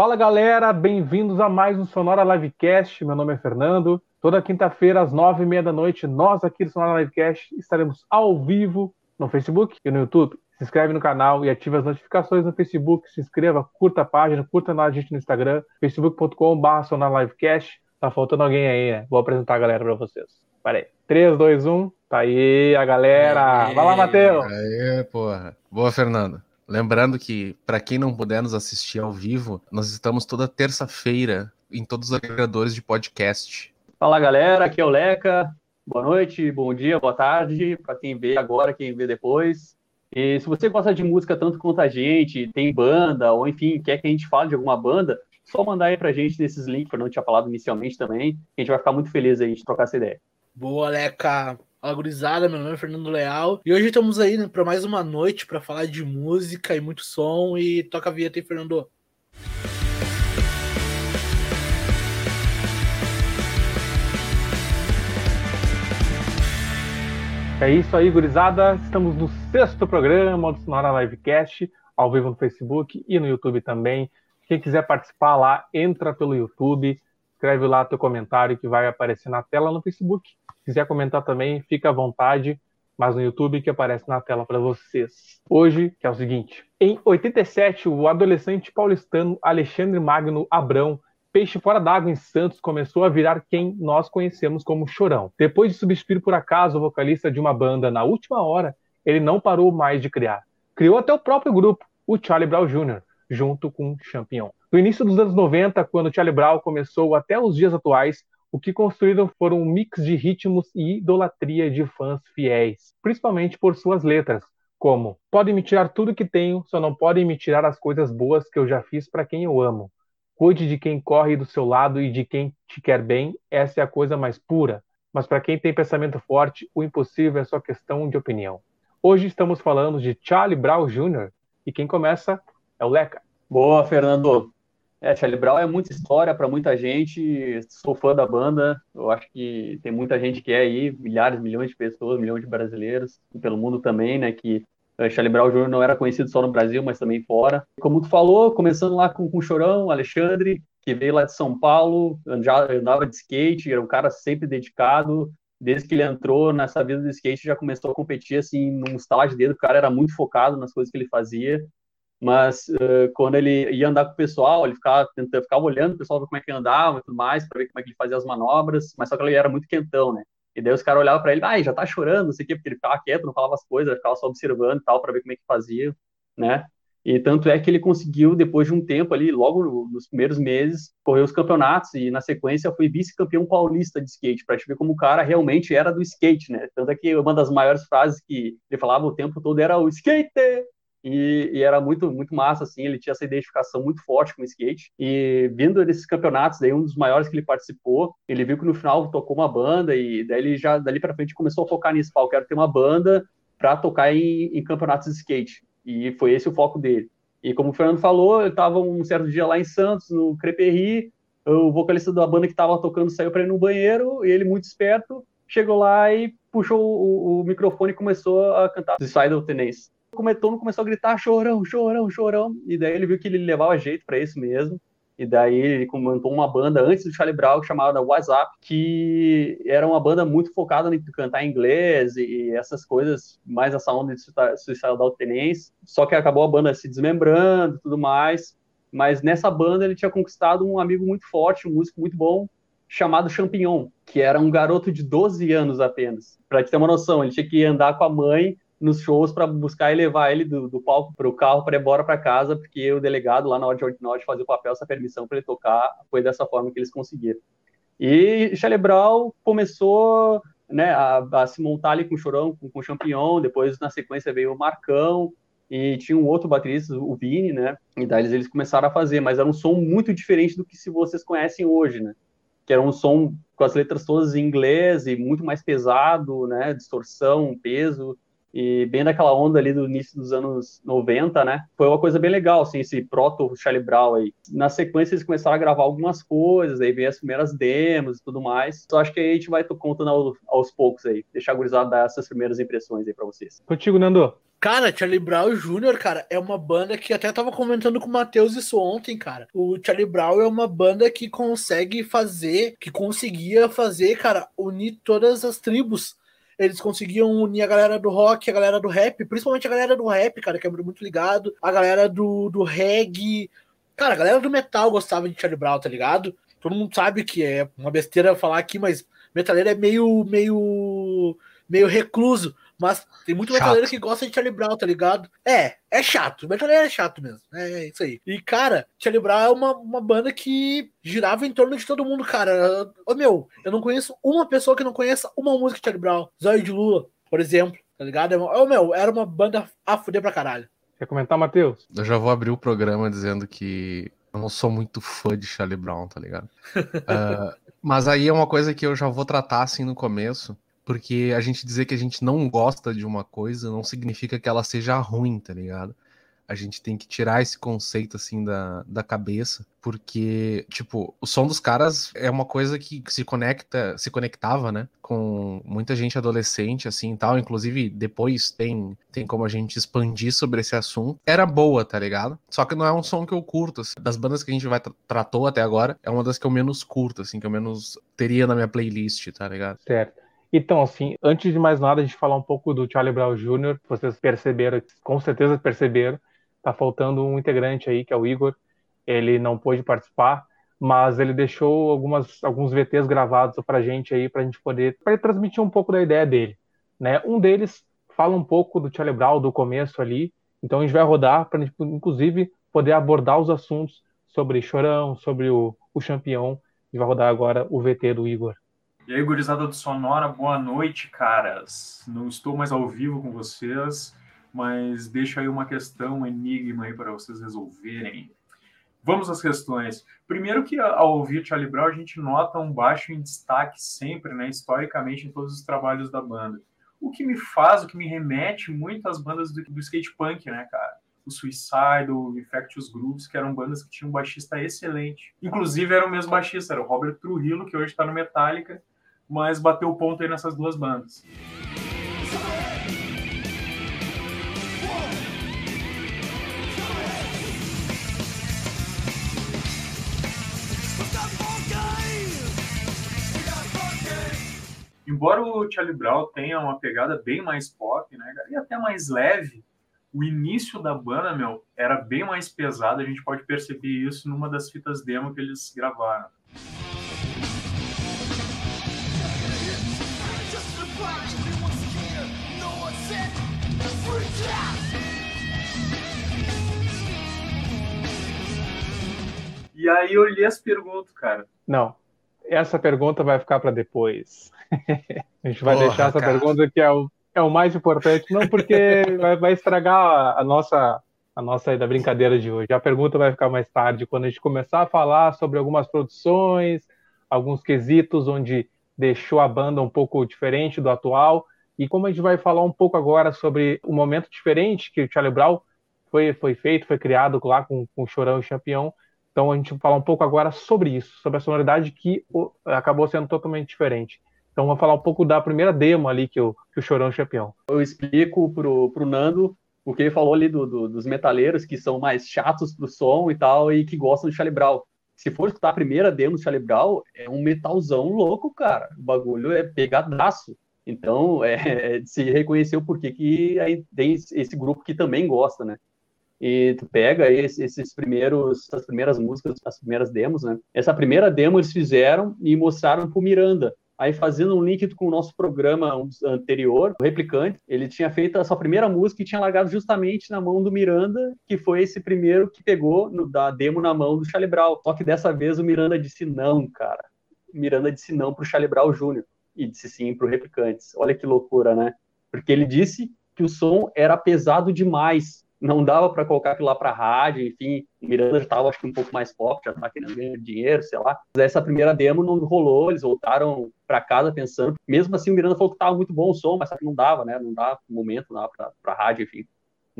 Fala galera, bem-vindos a mais um Sonora Livecast. Meu nome é Fernando. Toda quinta-feira, às nove e meia da noite, nós aqui do Sonora Livecast estaremos ao vivo no Facebook e no YouTube. Se inscreve no canal e ative as notificações no Facebook. Se inscreva, curta a página, curta a gente no Instagram, facebook.com.br Sonora Livecast. Tá faltando alguém aí, né? Vou apresentar a galera para vocês. Parei. 3, 2, 1. Tá aí a galera. Vai lá, Matheus. Aê, porra. Boa, Fernando. Lembrando que, para quem não puder nos assistir ao vivo, nós estamos toda terça-feira em todos os agregadores de podcast. Fala galera, aqui é o Leca. Boa noite, bom dia, boa tarde, para quem vê agora, quem vê depois. E se você gosta de música tanto quanto a gente, tem banda, ou enfim, quer que a gente fale de alguma banda, só mandar aí pra gente nesses links, que eu não tinha falado inicialmente também. A gente vai ficar muito feliz aí de trocar essa ideia. Boa, Leca. Fala gurizada, meu nome é Fernando Leal e hoje estamos aí né, para mais uma noite para falar de música e muito som e toca a vinheta aí, Fernando. É isso aí, gurizada. Estamos no sexto programa do Sonora Livecast, ao vivo no Facebook e no YouTube também. Quem quiser participar lá, entra pelo YouTube, escreve lá teu comentário que vai aparecer na tela no Facebook quiser comentar também, fica à vontade, mas no YouTube que aparece na tela para vocês. Hoje, que é o seguinte: em 87, o adolescente paulistano Alexandre Magno Abrão Peixe Fora d'Água em Santos começou a virar quem nós conhecemos como Chorão. Depois de substituir por acaso o vocalista de uma banda na última hora, ele não parou mais de criar. Criou até o próprio grupo, o Charlie Brown Jr., junto com Champion. No início dos anos 90, quando Charlie Brown começou até os dias atuais, o que construíram foram um mix de ritmos e idolatria de fãs fiéis, principalmente por suas letras, como Podem me tirar tudo que tenho, só não podem me tirar as coisas boas que eu já fiz para quem eu amo. Cuide de quem corre do seu lado e de quem te quer bem, essa é a coisa mais pura. Mas para quem tem pensamento forte, o impossível é só questão de opinião. Hoje estamos falando de Charlie Brown Jr. e quem começa é o Leca. Boa, Fernando. É, Charlie Brown é muita história para muita gente. Sou fã da banda. Eu acho que tem muita gente que é aí, milhares, milhões de pessoas, milhões de brasileiros, e pelo mundo também, né? Que uh, Charlie Brown Jr. não era conhecido só no Brasil, mas também fora. Como tu falou, começando lá com, com o Chorão, Alexandre, que veio lá de São Paulo, andava de skate, era um cara sempre dedicado. Desde que ele entrou nessa vida do skate, já começou a competir assim num estágio dele. O cara era muito focado nas coisas que ele fazia mas uh, quando ele ia andar com o pessoal, ele ficava tentando, ficava olhando o pessoal como é que andava e tudo mais, para ver como é que ele fazia as manobras, mas só que ele era muito quentão, né? E daí os caras olhavam para ele, ah, já tá chorando, não sei o quê, porque ele ficava quieto, não falava as coisas, ficava só observando e tal, para ver como é que fazia, né? E tanto é que ele conseguiu, depois de um tempo ali, logo nos primeiros meses, correr os campeonatos e na sequência foi vice-campeão paulista de skate, para te ver como o cara realmente era do skate, né? Tanto é que uma das maiores frases que ele falava o tempo todo era o skate, e, e, era muito muito massa assim ele tinha essa identificação muito forte com o skate. E vindo desses campeonatos daí um dos maiores que ele participou ele viu que no final tocou uma banda e daí ele já dali para frente começou a focar nisso eu quero ter uma banda para tocar em, em, campeonatos de skate. E foi esse o foco dele. E como o Fernando falou eu estava um certo dia lá em Santos no Creperri o vocalista da banda que estava tocando saiu para ir no banheiro e ele muito esperto chegou lá e puxou o, o microfone e começou a cantar Suicidal Tennis começou, começou a gritar chorão, chorão, chorão, e daí ele viu que ele levava jeito para isso mesmo, e daí ele montou uma banda antes do Charlie Brown chamada WhatsApp, que era uma banda muito focada em cantar inglês e essas coisas, mais essa onda de suicidal tenência, só que acabou a banda se desmembrando tudo mais, mas nessa banda ele tinha conquistado um amigo muito forte, um músico muito bom, chamado Champignon, que era um garoto de 12 anos apenas. Para te ter uma noção, ele tinha que andar com a mãe nos shows para buscar e levar ele do, do palco para o carro para ir embora para casa, porque o delegado lá na hora de, na de fazer o papel, essa permissão para ele tocar, foi dessa forma que eles conseguiram. E Charlie Brown começou né, a, a, se montar ali com o Chorão, com, com o Champignon, depois na sequência veio o Marcão, e tinha um outro baterista, o Vini, né, e daí eles, eles começaram a fazer, mas era um som muito diferente do que se vocês conhecem hoje, né, que era um som com as letras todas em inglês e muito mais pesado, né, distorção, peso, e bem daquela onda ali do início dos anos 90, né? Foi uma coisa bem legal, assim, esse proto Charlie Brown aí. Na sequência eles começaram a gravar algumas coisas, aí veio as primeiras demos e tudo mais. Então acho que aí a gente vai contando aos, aos poucos aí, deixar a gurizada dar essas primeiras impressões aí para vocês. Contigo, Nando. Cara, Charlie Brown Jr., cara, é uma banda que até tava comentando com o Matheus isso ontem, cara. O Charlie Brown é uma banda que consegue fazer, que conseguia fazer, cara, unir todas as tribos. Eles conseguiam unir a galera do rock, a galera do rap, principalmente a galera do rap, cara, que é muito ligado, a galera do, do reggae. Cara, a galera do metal gostava de Charlie Brown, tá ligado? Todo mundo sabe que é uma besteira falar aqui, mas metaleiro é meio, meio, meio recluso. Mas tem muito chato. metaleiro que gosta de Charlie Brown, tá ligado? É, é chato. Metaleiro é chato mesmo. É isso aí. E, cara, Charlie Brown é uma, uma banda que girava em torno de todo mundo, cara. Ô, meu, eu não conheço uma pessoa que não conheça uma música de Charlie Brown. Zóio de Lua, por exemplo, tá ligado? Ô, meu, era uma banda a fuder pra caralho. Quer comentar, Matheus? Eu já vou abrir o programa dizendo que eu não sou muito fã de Charlie Brown, tá ligado? uh, mas aí é uma coisa que eu já vou tratar assim no começo, porque a gente dizer que a gente não gosta de uma coisa não significa que ela seja ruim, tá ligado? A gente tem que tirar esse conceito assim da, da cabeça, porque, tipo, o som dos caras é uma coisa que se conecta, se conectava, né, com muita gente adolescente, assim, tal, inclusive depois tem, tem como a gente expandir sobre esse assunto. Era boa, tá ligado? Só que não é um som que eu curto, assim. Das bandas que a gente vai tra tratou até agora, é uma das que eu menos curto, assim, que eu menos teria na minha playlist, tá ligado? Certo. Então, assim, antes de mais nada, a gente falar um pouco do Charlie Brown Jr., vocês perceberam, com certeza perceberam, tá faltando um integrante aí, que é o Igor. Ele não pôde participar, mas ele deixou algumas, alguns VTs gravados pra gente aí, pra gente poder pra transmitir um pouco da ideia dele. Né? Um deles fala um pouco do Charlie Brown, do começo ali, então a gente vai rodar para inclusive, poder abordar os assuntos sobre Chorão, sobre o, o Champion. Gente vai rodar agora o VT do Igor. E aí, gurizada do Sonora, boa noite, caras. Não estou mais ao vivo com vocês, mas deixo aí uma questão, um enigma aí para vocês resolverem. Vamos às questões. Primeiro que ao ouvir Charlie Brown, a gente nota um baixo em destaque sempre, né, historicamente, em todos os trabalhos da banda. O que me faz, o que me remete muito às bandas do, do skate punk, né, cara? o Suicide, o Infectious Grooves, que eram bandas que tinham um baixista excelente. Inclusive era o mesmo baixista, era o Robert Trujillo, que hoje está no Metallica, mas bateu o ponto aí nessas duas bandas. Embora o Charlie Brown tenha uma pegada bem mais pop, né, e até mais leve, o início da banda, meu, era bem mais pesado. A gente pode perceber isso numa das fitas demo que eles gravaram. E aí eu li as perguntas, cara. Não, essa pergunta vai ficar para depois. a gente vai Porra, deixar essa cara. pergunta que é o, é o mais importante, não porque vai, vai, estragar a nossa a nossa da brincadeira de hoje. A pergunta vai ficar mais tarde, quando a gente começar a falar sobre algumas produções, alguns quesitos onde deixou a banda um pouco diferente do atual. E como a gente vai falar um pouco agora sobre o momento diferente que o Charlie Brown foi, foi feito, foi criado lá com, com o Chorão e Champion, então a gente vai falar um pouco agora sobre isso, sobre a sonoridade que o, acabou sendo totalmente diferente. Então vamos falar um pouco da primeira demo ali que o, que o Chorão Champion. Eu explico pro, pro Nando o que ele falou ali do, do, dos metaleiros que são mais chatos pro som e tal e que gostam de Charlie Brown. Se for escutar a primeira demo do Charlie Brown, é um metalzão louco, cara. O bagulho é pegadaço. Então, é, se reconhecer o porquê que aí tem esse grupo que também gosta, né? e tu pega esses primeiros, as primeiras músicas, as primeiras demos, né? Essa primeira demo eles fizeram e mostraram pro Miranda. Aí fazendo um link com o nosso programa anterior, o Replicante, ele tinha feito a sua primeira música e tinha largado justamente na mão do Miranda, que foi esse primeiro que pegou no, da demo na mão do Charlie Brown. Só que dessa vez o Miranda disse não, cara. O Miranda disse não pro Brown Jr. e disse sim pro Replicantes. Olha que loucura, né? Porque ele disse que o som era pesado demais não dava para colocar aquilo lá para rádio, enfim, o Miranda já estava acho que um pouco mais forte, já estava querendo ganhar dinheiro, sei lá. Mas essa primeira demo não rolou, eles voltaram para casa pensando, mesmo assim o Miranda falou que estava muito bom o som, mas que não dava, né? Não dava no momento, não dava para rádio, enfim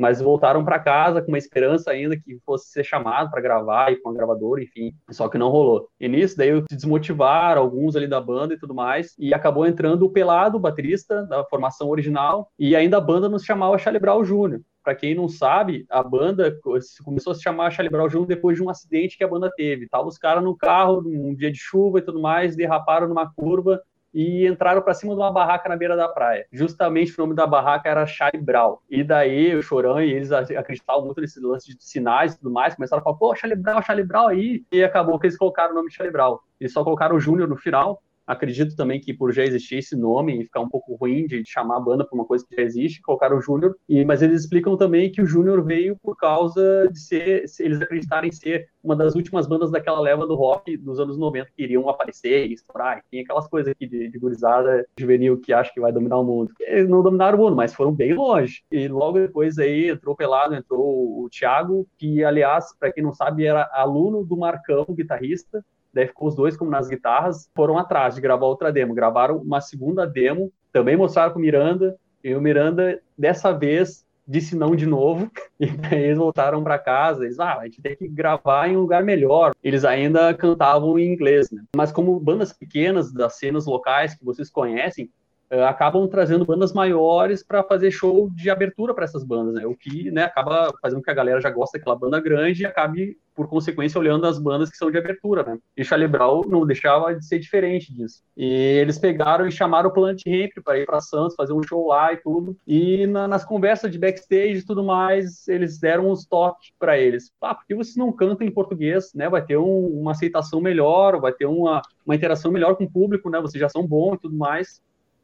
mas voltaram para casa com uma esperança ainda que fosse ser chamado para gravar e com a gravadora, enfim, só que não rolou. E nisso, daí se desmotivaram alguns ali da banda e tudo mais, e acabou entrando o Pelado, o baterista da formação original, e ainda a banda nos chamava Charlie Brown Jr. Para quem não sabe, a banda começou a se chamar Charlie Brown Jr. depois de um acidente que a banda teve. Tava os caras no carro, num dia de chuva e tudo mais, derraparam numa curva e entraram para cima de uma barraca na beira da praia. Justamente o nome da barraca era Charlie Brown. E daí o Chorão e eles acreditavam muito nesse lance de sinais e tudo mais, começaram a falar, pô, Charlie Brown, Charlie Brown aí. E acabou que eles colocaram o nome de Brown. Eles só colocaram o Júnior no final, Acredito também que por já existir esse nome e ficar um pouco ruim de chamar a banda por uma coisa que já existe, colocaram o Júnior. E mas eles explicam também que o Júnior veio por causa de ser, eles acreditarem ser uma das últimas bandas daquela leva do rock dos anos 90 que iriam aparecer e estourar. Tem aquelas coisas aqui de, de gurizada juvenil que acha que vai dominar o mundo. Eles não dominaram o mundo, mas foram bem longe. E logo depois aí entrou pelado, entrou o Thiago, que aliás, para quem não sabe, era aluno do Marcão, guitarrista, Daí ficou os dois como nas guitarras, foram atrás de gravar outra demo. Gravaram uma segunda demo, também mostraram o Miranda, e o Miranda, dessa vez, disse não de novo, e daí eles voltaram para casa, eles, ah, a gente tem que gravar em um lugar melhor. Eles ainda cantavam em inglês, né? Mas como bandas pequenas das cenas locais que vocês conhecem, uh, acabam trazendo bandas maiores para fazer show de abertura para essas bandas, né? O que né, acaba fazendo com que a galera já goste daquela banda grande e acabe, por consequência, olhando as bandas que são de abertura, né? E Charlie Brown não deixava de ser diferente disso. E eles pegaram e chamaram o Planet Ramp para ir para Santos, fazer um show lá e tudo. E na, nas conversas de backstage e tudo mais, eles deram uns toques para eles. Ah, por que vocês não cantam em português, né? Vai ter um, uma aceitação melhor, vai ter uma, uma interação melhor com o público, né? Vocês já são bons e tudo mais.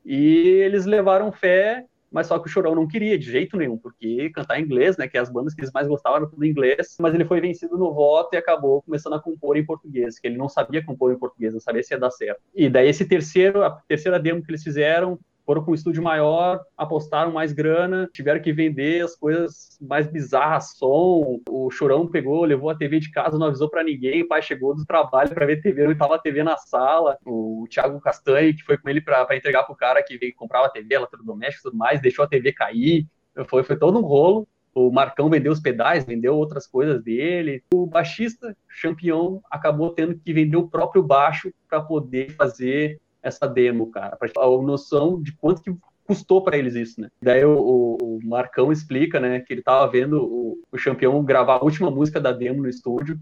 E eles levaram fé, mas só que o Chorão não queria de jeito nenhum, porque cantar em inglês, né, que as bandas que eles mais gostavam eram tudo em inglês, mas ele foi vencido no voto e acabou começando a compor em português, que ele não sabia compor em português, não sabia se ia dar certo. E daí esse terceiro, a terceira demo que eles fizeram, foram com um estúdio maior, apostaram mais grana, tiveram que vender as coisas mais bizarras, som. O Chorão pegou, levou a TV de casa, não avisou para ninguém. O pai chegou do trabalho para ver TV, não estava a TV na sala. O Thiago Castanhe, que foi com ele para entregar pro cara que veio comprar a TV, eletrodoméstico e tudo mais, deixou a TV cair. Foi, foi todo um rolo. O Marcão vendeu os pedais, vendeu outras coisas dele. O baixista, campeão, acabou tendo que vender o próprio baixo para poder fazer essa demo, cara, para a noção de quanto que custou para eles isso, né? Daí o, o, Marcão explica, né, que ele tava vendo o, o campeão gravar a última música da demo no estúdio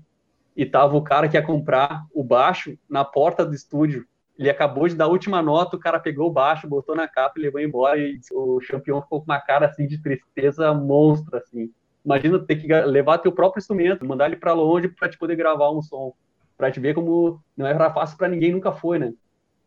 e tava o cara que ia comprar o baixo na porta do estúdio. Ele acabou de dar a última nota, o cara pegou o baixo, botou na capa e levou embora e o campeão ficou com uma cara assim de tristeza monstra assim. Imagina ter que levar teu próprio instrumento, mandar ele para longe para te poder gravar um som, para te ver como não era fácil para ninguém, nunca foi, né?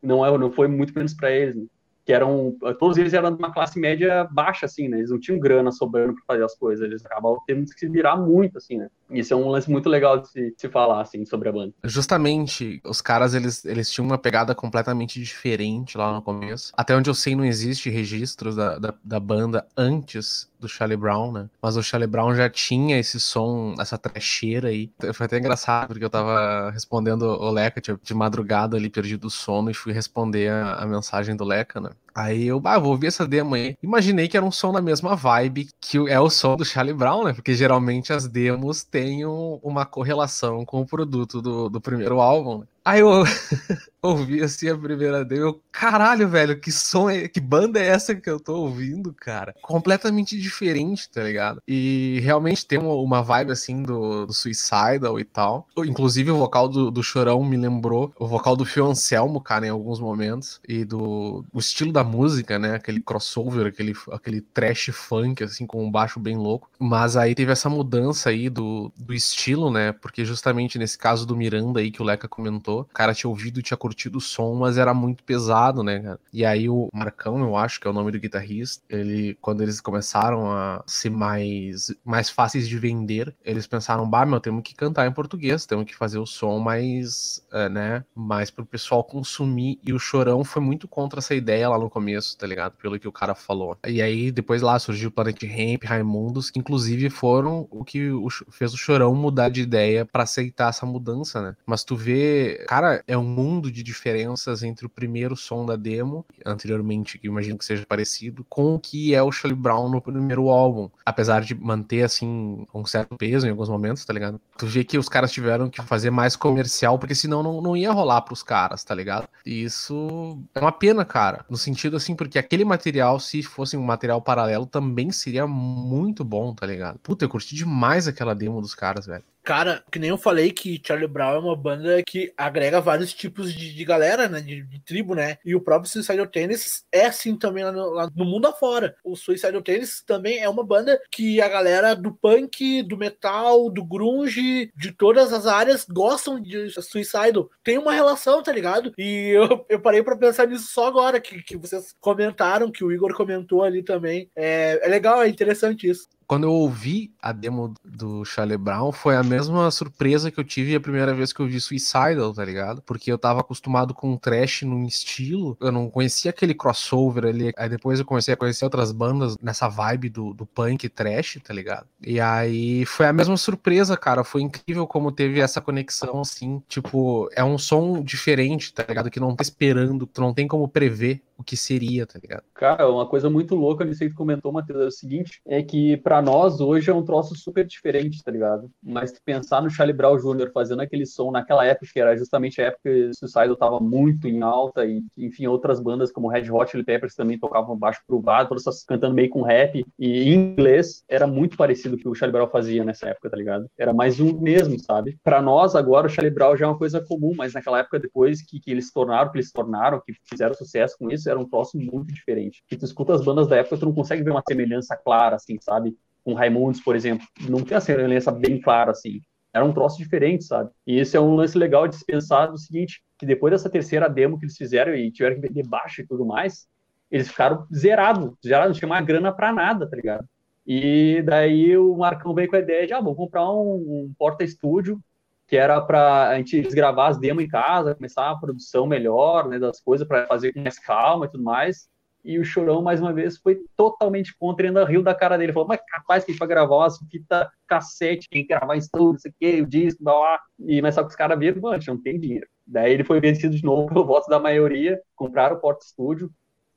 Não é, não foi muito menos para eles, né? que eram todos eles eram de uma classe média baixa assim, né? Eles não tinham grana sobrando para fazer as coisas, eles acabavam tendo que se virar muito assim, né? Isso é um lance muito legal de se, de se, falar assim sobre a banda. Justamente, os caras eles, eles tinham uma pegada completamente diferente lá no começo. Até onde eu sei não existe registros da, da, da banda antes do Charlie Brown, né? Mas o Charlie Brown já tinha esse som, essa trecheira aí. Foi até engraçado, porque eu tava respondendo o Leca de madrugada ali, perdido o sono, e fui responder a, a mensagem do Leca, né? Aí eu, ah, vou ouvir essa demo aí. Imaginei que era um som na mesma vibe que é o som do Charlie Brown, né? Porque geralmente as demos têm uma correlação com o produto do, do primeiro álbum. Né? Aí eu ouvi assim a primeira dele, eu, caralho, velho, que som é, que banda é essa que eu tô ouvindo, cara? Completamente diferente, tá ligado? E realmente tem uma, uma vibe assim do, do Suicidal e tal. Inclusive o vocal do, do Chorão me lembrou o vocal do Fio Anselmo, cara, em alguns momentos. E do o estilo da música, né? Aquele crossover, aquele, aquele trash funk, assim, com um baixo bem louco. Mas aí teve essa mudança aí do, do estilo, né? Porque justamente nesse caso do Miranda aí que o Leca comentou. O cara tinha ouvido, tinha curtido o som, mas era muito pesado, né, cara? E aí o Marcão, eu acho que é o nome do guitarrista, ele, quando eles começaram a ser mais, mais fáceis de vender, eles pensaram, bah, meu, temos que cantar em português, temos que fazer o som mais, é, né, mais pro pessoal consumir. E o Chorão foi muito contra essa ideia lá no começo, tá ligado? Pelo que o cara falou. E aí, depois lá surgiu o Planet Ramp, Raimundos, que inclusive foram o que fez o Chorão mudar de ideia para aceitar essa mudança, né? Mas tu vê, cara, é um mundo de diferenças entre o primeiro som da demo, anteriormente, que imagino que seja parecido, com o que é o Charlie Brown no primeiro álbum. Apesar de manter, assim, um certo peso em alguns momentos, tá ligado? Tu vê que os caras tiveram que fazer mais comercial, porque senão não, não ia rolar pros caras, tá ligado? E isso é uma pena, cara. No sentido, assim, porque aquele material, se fosse um material paralelo, também seria muito bom, tá ligado? Puta, eu curti demais aquela demo dos caras, velho. Cara, que nem eu falei que Charlie Brown é uma banda que agrega vários tipos de, de galera, né? De, de, tribo, né? E o próprio Suicidal Tennis é assim também lá no, lá no, mundo afora. O Suicidal Tennis também é uma banda que a galera do punk, do metal, do grunge, de todas as áreas gostam de Suicidal. Tem uma relação, tá ligado? E eu, eu parei para pensar nisso só agora, que, que vocês comentaram, que o Igor comentou ali também. É, é legal, é interessante isso quando eu ouvi a demo do Charlie Brown, foi a mesma surpresa que eu tive a primeira vez que eu vi Suicidal, tá ligado? Porque eu tava acostumado com trash num estilo, eu não conhecia aquele crossover ali. Aí depois eu comecei a conhecer outras bandas nessa vibe do, do punk trash, tá ligado? E aí foi a mesma surpresa, cara. Foi incrível como teve essa conexão, assim. Tipo, é um som diferente, tá ligado? Que não tá esperando, tu não tem como prever o que seria, tá ligado? Cara, uma coisa muito louca nisso aí que comentou, Matheus, é o seguinte, é que para nós hoje é um troço super diferente, tá ligado? Mas pensar no Charlie Brown Jr. fazendo aquele som naquela época, que era justamente a época que o Suicidal tava muito em alta e, enfim, outras bandas como Red Hot Chili Peppers também tocavam baixo provado, todas essas cantando meio com rap e em inglês, era muito parecido com o que o Charlie Brown fazia nessa época, tá ligado? Era mais um mesmo, sabe? Para nós agora o Charlie Brown já é uma coisa comum, mas naquela época depois que, que eles tornaram, que eles tornaram, que fizeram sucesso com isso, era um troço muito diferente. E tu escuta as bandas da época, tu não consegue ver uma semelhança clara, assim, sabe? Com Raimundos, por exemplo. Não tem a semelhança bem clara, assim. Era um troço diferente, sabe? E esse é um lance legal de se pensar no seguinte, que depois dessa terceira demo que eles fizeram e tiveram que vender baixo e tudo mais, eles ficaram zerados, zerados, não tinha mais grana pra nada, tá ligado? E daí o Marcão veio com a ideia de, ah, vamos comprar um, um porta-estúdio que era para a gente gravar as demos em casa, começar a produção melhor, né, das coisas para fazer com mais calma e tudo mais. E o Chorão, mais uma vez, foi totalmente contra e ainda riu da cara dele. Falou, mas capaz que a gente vai gravar umas fita cassete, tem que gravar em estúdio, isso aqui, o disco, blá, blá. E, mas só que os caras viram, mano, não tem dinheiro. Daí ele foi vencido de novo pelo voto da maioria, compraram o Porta Estúdio,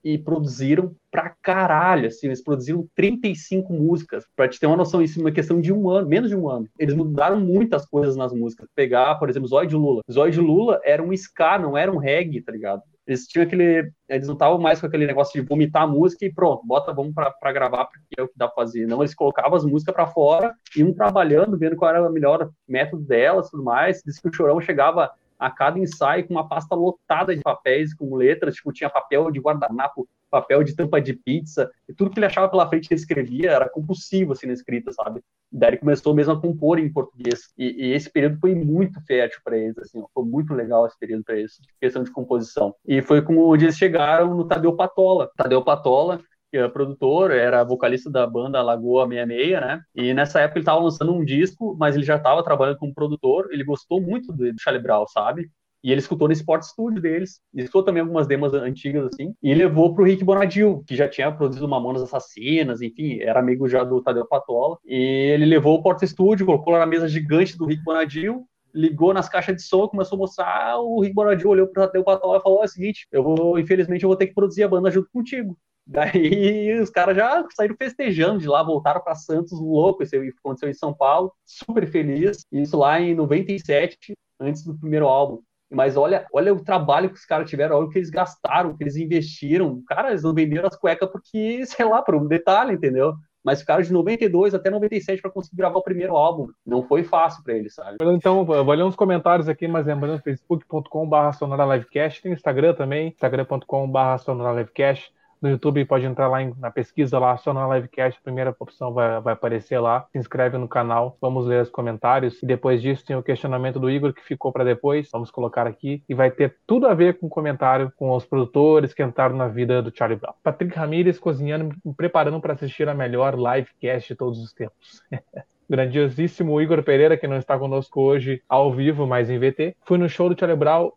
e produziram pra caralho, assim, eles produziram 35 músicas, pra te ter uma noção, isso é uma questão de um ano, menos de um ano. Eles mudaram muitas coisas nas músicas. Pegar, por exemplo, Zóio de Lula. Zóio de Lula era um ska, não era um reggae, tá ligado? Eles tinham aquele. Eles não estavam mais com aquele negócio de vomitar a música e pronto, bota, vamos pra, pra gravar, porque é o que dá pra fazer. Não, eles colocavam as músicas pra fora, iam trabalhando, vendo qual era o melhor método delas tudo mais. Diz que o Chorão chegava a cada ensaio com uma pasta lotada de papéis, com letras, tipo, tinha papel de guardanapo, papel de tampa de pizza, e tudo que ele achava pela frente ele escrevia era compulsivo, assim, na escrita, sabe? Daí ele começou mesmo a compor em português, e, e esse período foi muito fértil para eles, assim, foi muito legal esse período para eles, questão de composição. E foi como eles chegaram no Tadeu Patola. Tadeu Patola, que é produtor, era vocalista da banda Lagoa 66, né? E nessa época ele estava lançando um disco, mas ele já estava trabalhando como produtor, ele gostou muito do Charlie Brown, sabe? E ele escutou no Sport Studio deles, escutou também algumas demos antigas, assim, e levou pro Rick Bonadil, que já tinha produzido Mamonas Assassinas, enfim, era amigo já do Tadeu Patola, e ele levou o Porta Studio, colocou lá na mesa gigante do Rick Bonadil, ligou nas caixas de som, começou a mostrar, o Rick Bonadil olhou pro Tadeu Patola e falou, é o seguinte, eu vou, infelizmente, eu vou ter que produzir a banda junto contigo. Daí os caras já saíram festejando de lá, voltaram para Santos, louco. Isso aconteceu em São Paulo, super feliz. Isso lá em 97, antes do primeiro álbum. Mas olha, olha o trabalho que os caras tiveram, olha o que eles gastaram, o que eles investiram. Cara, eles não venderam as cuecas porque, sei lá, por um detalhe, entendeu? mas ficaram de 92 até 97 para conseguir gravar o primeiro álbum. Não foi fácil para eles, sabe? Então, vou ler uns comentários aqui, mas lembrando, facebook.com.br Sonora Livecast, tem Instagram também, instagram.com.br Sonora Livecast. No YouTube, pode entrar lá em, na pesquisa lá, só na livecast, a primeira opção vai, vai aparecer lá. Se inscreve no canal, vamos ler os comentários. E depois disso tem o questionamento do Igor que ficou para depois, vamos colocar aqui. E vai ter tudo a ver com o comentário com os produtores que entraram na vida do Charlie Brown. Patrick Ramirez cozinhando, preparando para assistir a melhor livecast de todos os tempos. grandiosíssimo Igor Pereira, que não está conosco hoje ao vivo, mas em VT. Fui no show do Charlie uh,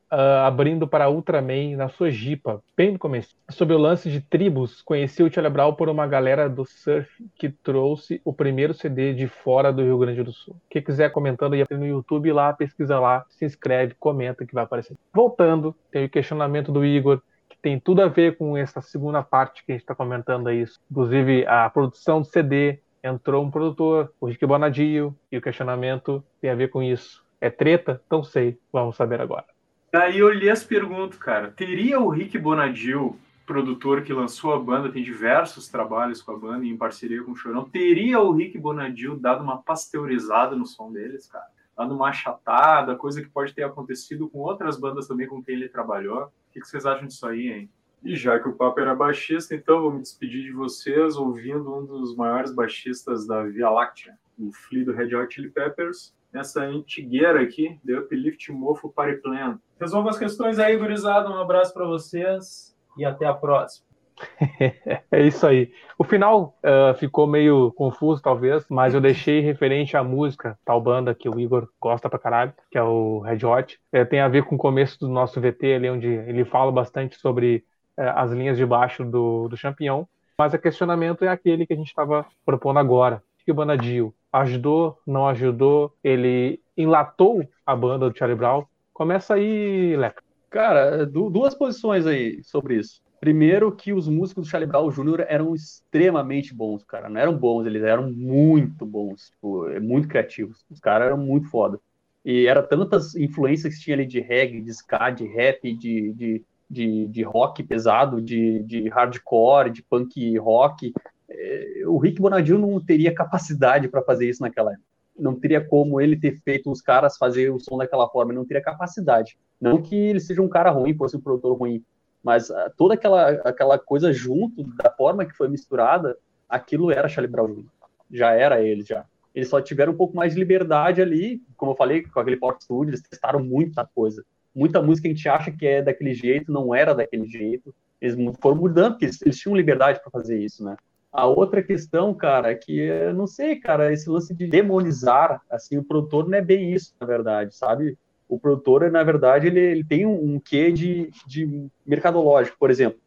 abrindo para Ultraman na sua Jipa, bem no começo. Sobre o lance de tribos, conheci o Charlie por uma galera do surf que trouxe o primeiro CD de fora do Rio Grande do Sul. Quem quiser comentando aí no YouTube lá, pesquisa lá, se inscreve, comenta que vai aparecer. Voltando, tem o questionamento do Igor que tem tudo a ver com essa segunda parte que a gente está comentando aí. Inclusive a produção do CD, entrou um produtor, o Rick Bonadio, e o questionamento tem a ver com isso. É treta? Não sei. Vamos saber agora. Daí eu li as perguntas, cara. Teria o Rick Bonadio, produtor que lançou a banda, tem diversos trabalhos com a banda em parceria com o Chorão, teria o Rick Bonadio dado uma pasteurizada no som deles, cara? Dado uma achatada, coisa que pode ter acontecido com outras bandas também com quem ele trabalhou. O que vocês acham disso aí, hein? E já que o papo era baixista, então vou me despedir de vocês ouvindo um dos maiores baixistas da Via Láctea, o Flea do Red Hot Chili Peppers, nessa antigueira aqui, The Uplift Mofo Party Plan. Resolva as questões aí, gurizada. Um abraço para vocês e até a próxima. é isso aí. O final uh, ficou meio confuso, talvez, mas eu deixei referente à música, tal banda que o Igor gosta pra caralho, que é o Red Hot. É, tem a ver com o começo do nosso VT ali, onde ele fala bastante sobre as linhas de baixo do, do Champion, mas o questionamento é aquele que a gente estava propondo agora. Que o Banadio ajudou, não ajudou? Ele enlatou a banda do Charlie Brown? Começa aí, Leca. Cara, duas posições aí sobre isso. Primeiro, que os músicos do Charlie Brown Jr. eram extremamente bons, cara. Não eram bons, eles eram muito bons, tipo, muito criativos. Os caras eram muito foda. E era tantas influências que tinha ali de reggae, de ska, de rap, de, de de, de rock pesado, de, de hardcore, de punk rock. É, o Rick Bonadio não teria capacidade para fazer isso naquela época. Não teria como ele ter feito os caras fazer o som daquela forma, não teria capacidade. Não que ele seja um cara ruim, fosse um produtor ruim, mas uh, toda aquela, aquela coisa junto, da forma que foi misturada, aquilo era Charlie Brown Jr. Já era ele, já. Eles só tiveram um pouco mais de liberdade ali, como eu falei, com aquele Port Studio, eles testaram muita coisa muita música a gente acha que é daquele jeito, não era daquele jeito. Eles foram mudando, porque eles, tinham liberdade para fazer isso, né? A outra questão, cara, é que eu não sei, cara, esse lance de demonizar, assim, o produtor não é bem isso, na verdade, sabe? O produtor, na verdade, ele, ele tem um, um quê de, de mercadológico, por exemplo.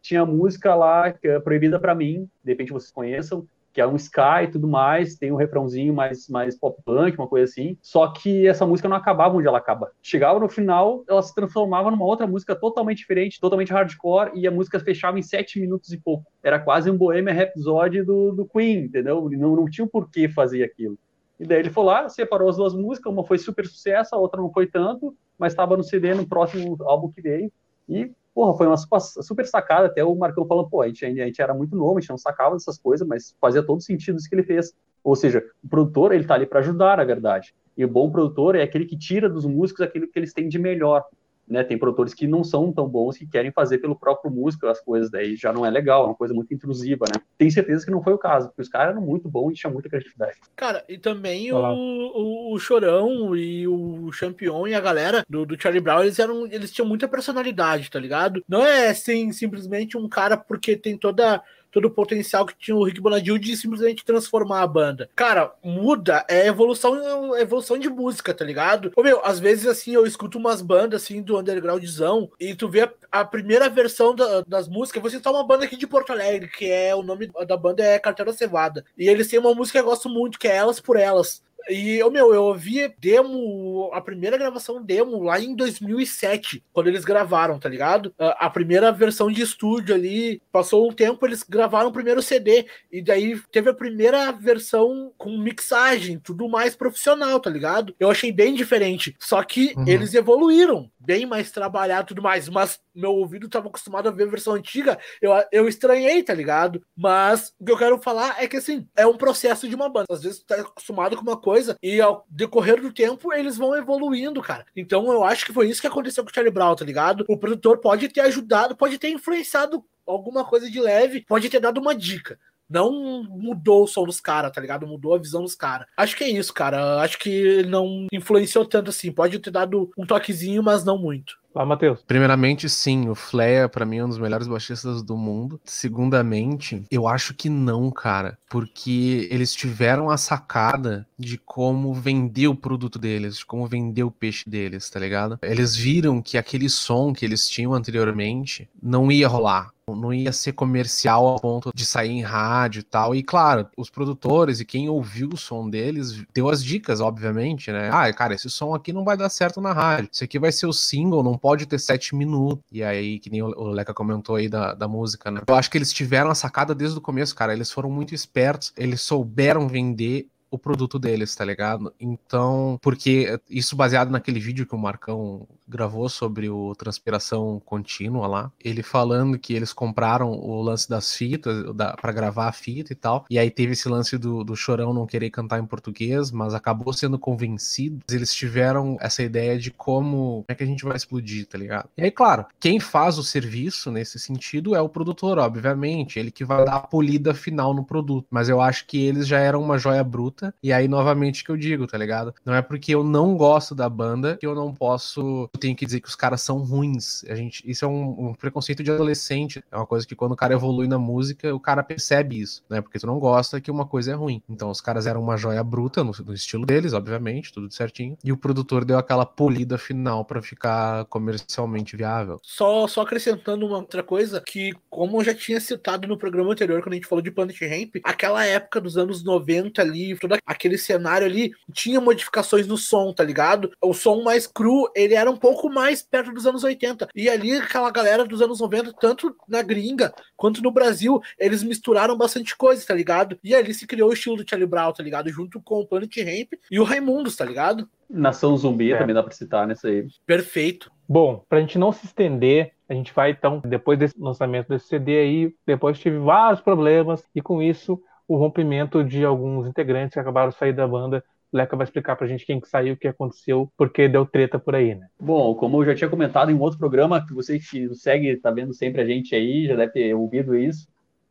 Tinha música lá que é proibida para mim, de repente vocês conheçam, que é um Sky e tudo mais, tem um refrãozinho mais, mais pop punk, uma coisa assim. Só que essa música não acabava onde ela acaba. Chegava no final, ela se transformava numa outra música totalmente diferente, totalmente hardcore, e a música fechava em sete minutos e pouco. Era quase um Bohemian Rhapsody do, do Queen, entendeu? Não, não tinha por que fazer aquilo. E daí ele foi lá, separou as duas músicas, uma foi super sucesso, a outra não foi tanto, mas estava no CD no próximo álbum que veio, e porra, foi uma super sacada. Até o Marcão falou, pô, a gente, a gente era muito novo, a gente não sacava dessas coisas, mas fazia todo sentido isso que ele fez. Ou seja, o produtor, ele tá ali para ajudar, na verdade. E o bom produtor é aquele que tira dos músicos aquilo que eles têm de melhor né? Tem produtores que não são tão bons que querem fazer pelo próprio músico as coisas, daí já não é legal, é uma coisa muito intrusiva, né? Tenho certeza que não foi o caso, porque os caras eram muito bons e tinham muita criatividade. Cara, e também o, o, o, Chorão e o Champion e a galera do, do, Charlie Brown, eles eram, eles tinham muita personalidade, tá ligado? Não é assim, simplesmente um cara porque tem toda todo o potencial que tinha o Rick Bonadio de simplesmente transformar a banda. Cara, muda, é evolução, é evolução de música, tá ligado? Ô, meu, às vezes, assim, eu escuto umas bandas, assim, do undergroundzão, e tu vê a, a primeira versão da, das músicas, você tá uma banda aqui de Porto Alegre, que é, o nome da banda é Carteira Cevada, e eles têm uma música que eu gosto muito, que é Elas por Elas. E, eu, meu, eu ouvi demo, a primeira gravação demo lá em 2007, quando eles gravaram, tá ligado? A, a, primeira versão de estúdio ali, passou um tempo, eles gravaram o primeiro CD, e daí teve a primeira versão com mixagem, tudo mais profissional, tá ligado? Eu achei bem diferente. Só que uhum. eles evoluíram, bem mais trabalhado tudo mais, mas meu ouvido estava acostumado a ver a versão antiga, eu, eu estranhei, tá ligado? Mas o que eu quero falar é que assim, é um processo de uma banda. Às vezes tu tá acostumado com uma coisa e ao decorrer do tempo eles vão evoluindo, cara. Então eu acho que foi isso que aconteceu com o Charlie Brown, tá ligado? O produtor pode ter ajudado, pode ter influenciado alguma coisa de leve, pode ter dado uma dica. Não mudou o som dos caras, tá ligado? Mudou a visão dos caras. Acho que é isso, cara. Acho que não influenciou tanto assim. Pode ter dado um toquezinho, mas não muito. Lá, Matheus. Primeiramente, sim, o Fleia, para mim, é um dos melhores baixistas do mundo. Segundamente, eu acho que não, cara. Porque eles tiveram a sacada de como vender o produto deles, de como vender o peixe deles, tá ligado? Eles viram que aquele som que eles tinham anteriormente não ia rolar não ia ser comercial ao ponto de sair em rádio e tal. E claro, os produtores e quem ouviu o som deles deu as dicas, obviamente, né? Ah, cara, esse som aqui não vai dar certo na rádio. Isso aqui vai ser o single, não pode ter sete minutos. E aí, que nem o Leca comentou aí da, da música, né? Eu acho que eles tiveram a sacada desde o começo, cara. Eles foram muito espertos, eles souberam vender o produto deles, tá ligado? Então, porque isso baseado naquele vídeo que o Marcão gravou sobre o transpiração contínua lá, ele falando que eles compraram o lance das fitas da, para gravar a fita e tal, e aí teve esse lance do, do Chorão não querer cantar em português, mas acabou sendo convencido. Eles tiveram essa ideia de como, como é que a gente vai explodir, tá ligado? E aí, claro, quem faz o serviço nesse sentido é o produtor, obviamente, ele que vai dar a polida final no produto, mas eu acho que eles já eram uma joia bruta, e aí novamente que eu digo, tá ligado? Não é porque eu não gosto da banda que eu não posso tenho que dizer que os caras são ruins. A gente, isso é um, um, preconceito de adolescente. É uma coisa que quando o cara evolui na música, o cara percebe isso, né? Porque tu não gosta que uma coisa é ruim. Então os caras eram uma joia bruta no, no estilo deles, obviamente, tudo certinho. E o produtor deu aquela polida final para ficar comercialmente viável. Só, só acrescentando uma outra coisa, que como eu já tinha citado no programa anterior, quando a gente falou de Planet Ramp, aquela época dos anos 90 ali, todo aquele cenário ali, tinha modificações no som, tá ligado? O som mais cru, ele era um pouco mais perto dos anos 80. E ali, aquela galera dos anos 90, tanto na gringa quanto no Brasil, eles misturaram bastante coisa, tá ligado? E ali se criou o estilo do Charlie Brown, tá ligado? Junto com o Planet Ramp e o Raimundos, tá ligado? Nação Zumbi é. também dá pra citar nessa aí. Perfeito. Bom, pra gente não se estender, a gente vai então, depois desse lançamento desse CD aí, depois tive vários problemas e com isso o rompimento de alguns integrantes que acabaram de sair da banda Leca vai explicar pra gente quem que saiu, o que aconteceu, porque deu treta por aí, né? Bom, como eu já tinha comentado em um outro programa, que você que segue, tá vendo sempre a gente aí, já deve ter ouvido isso,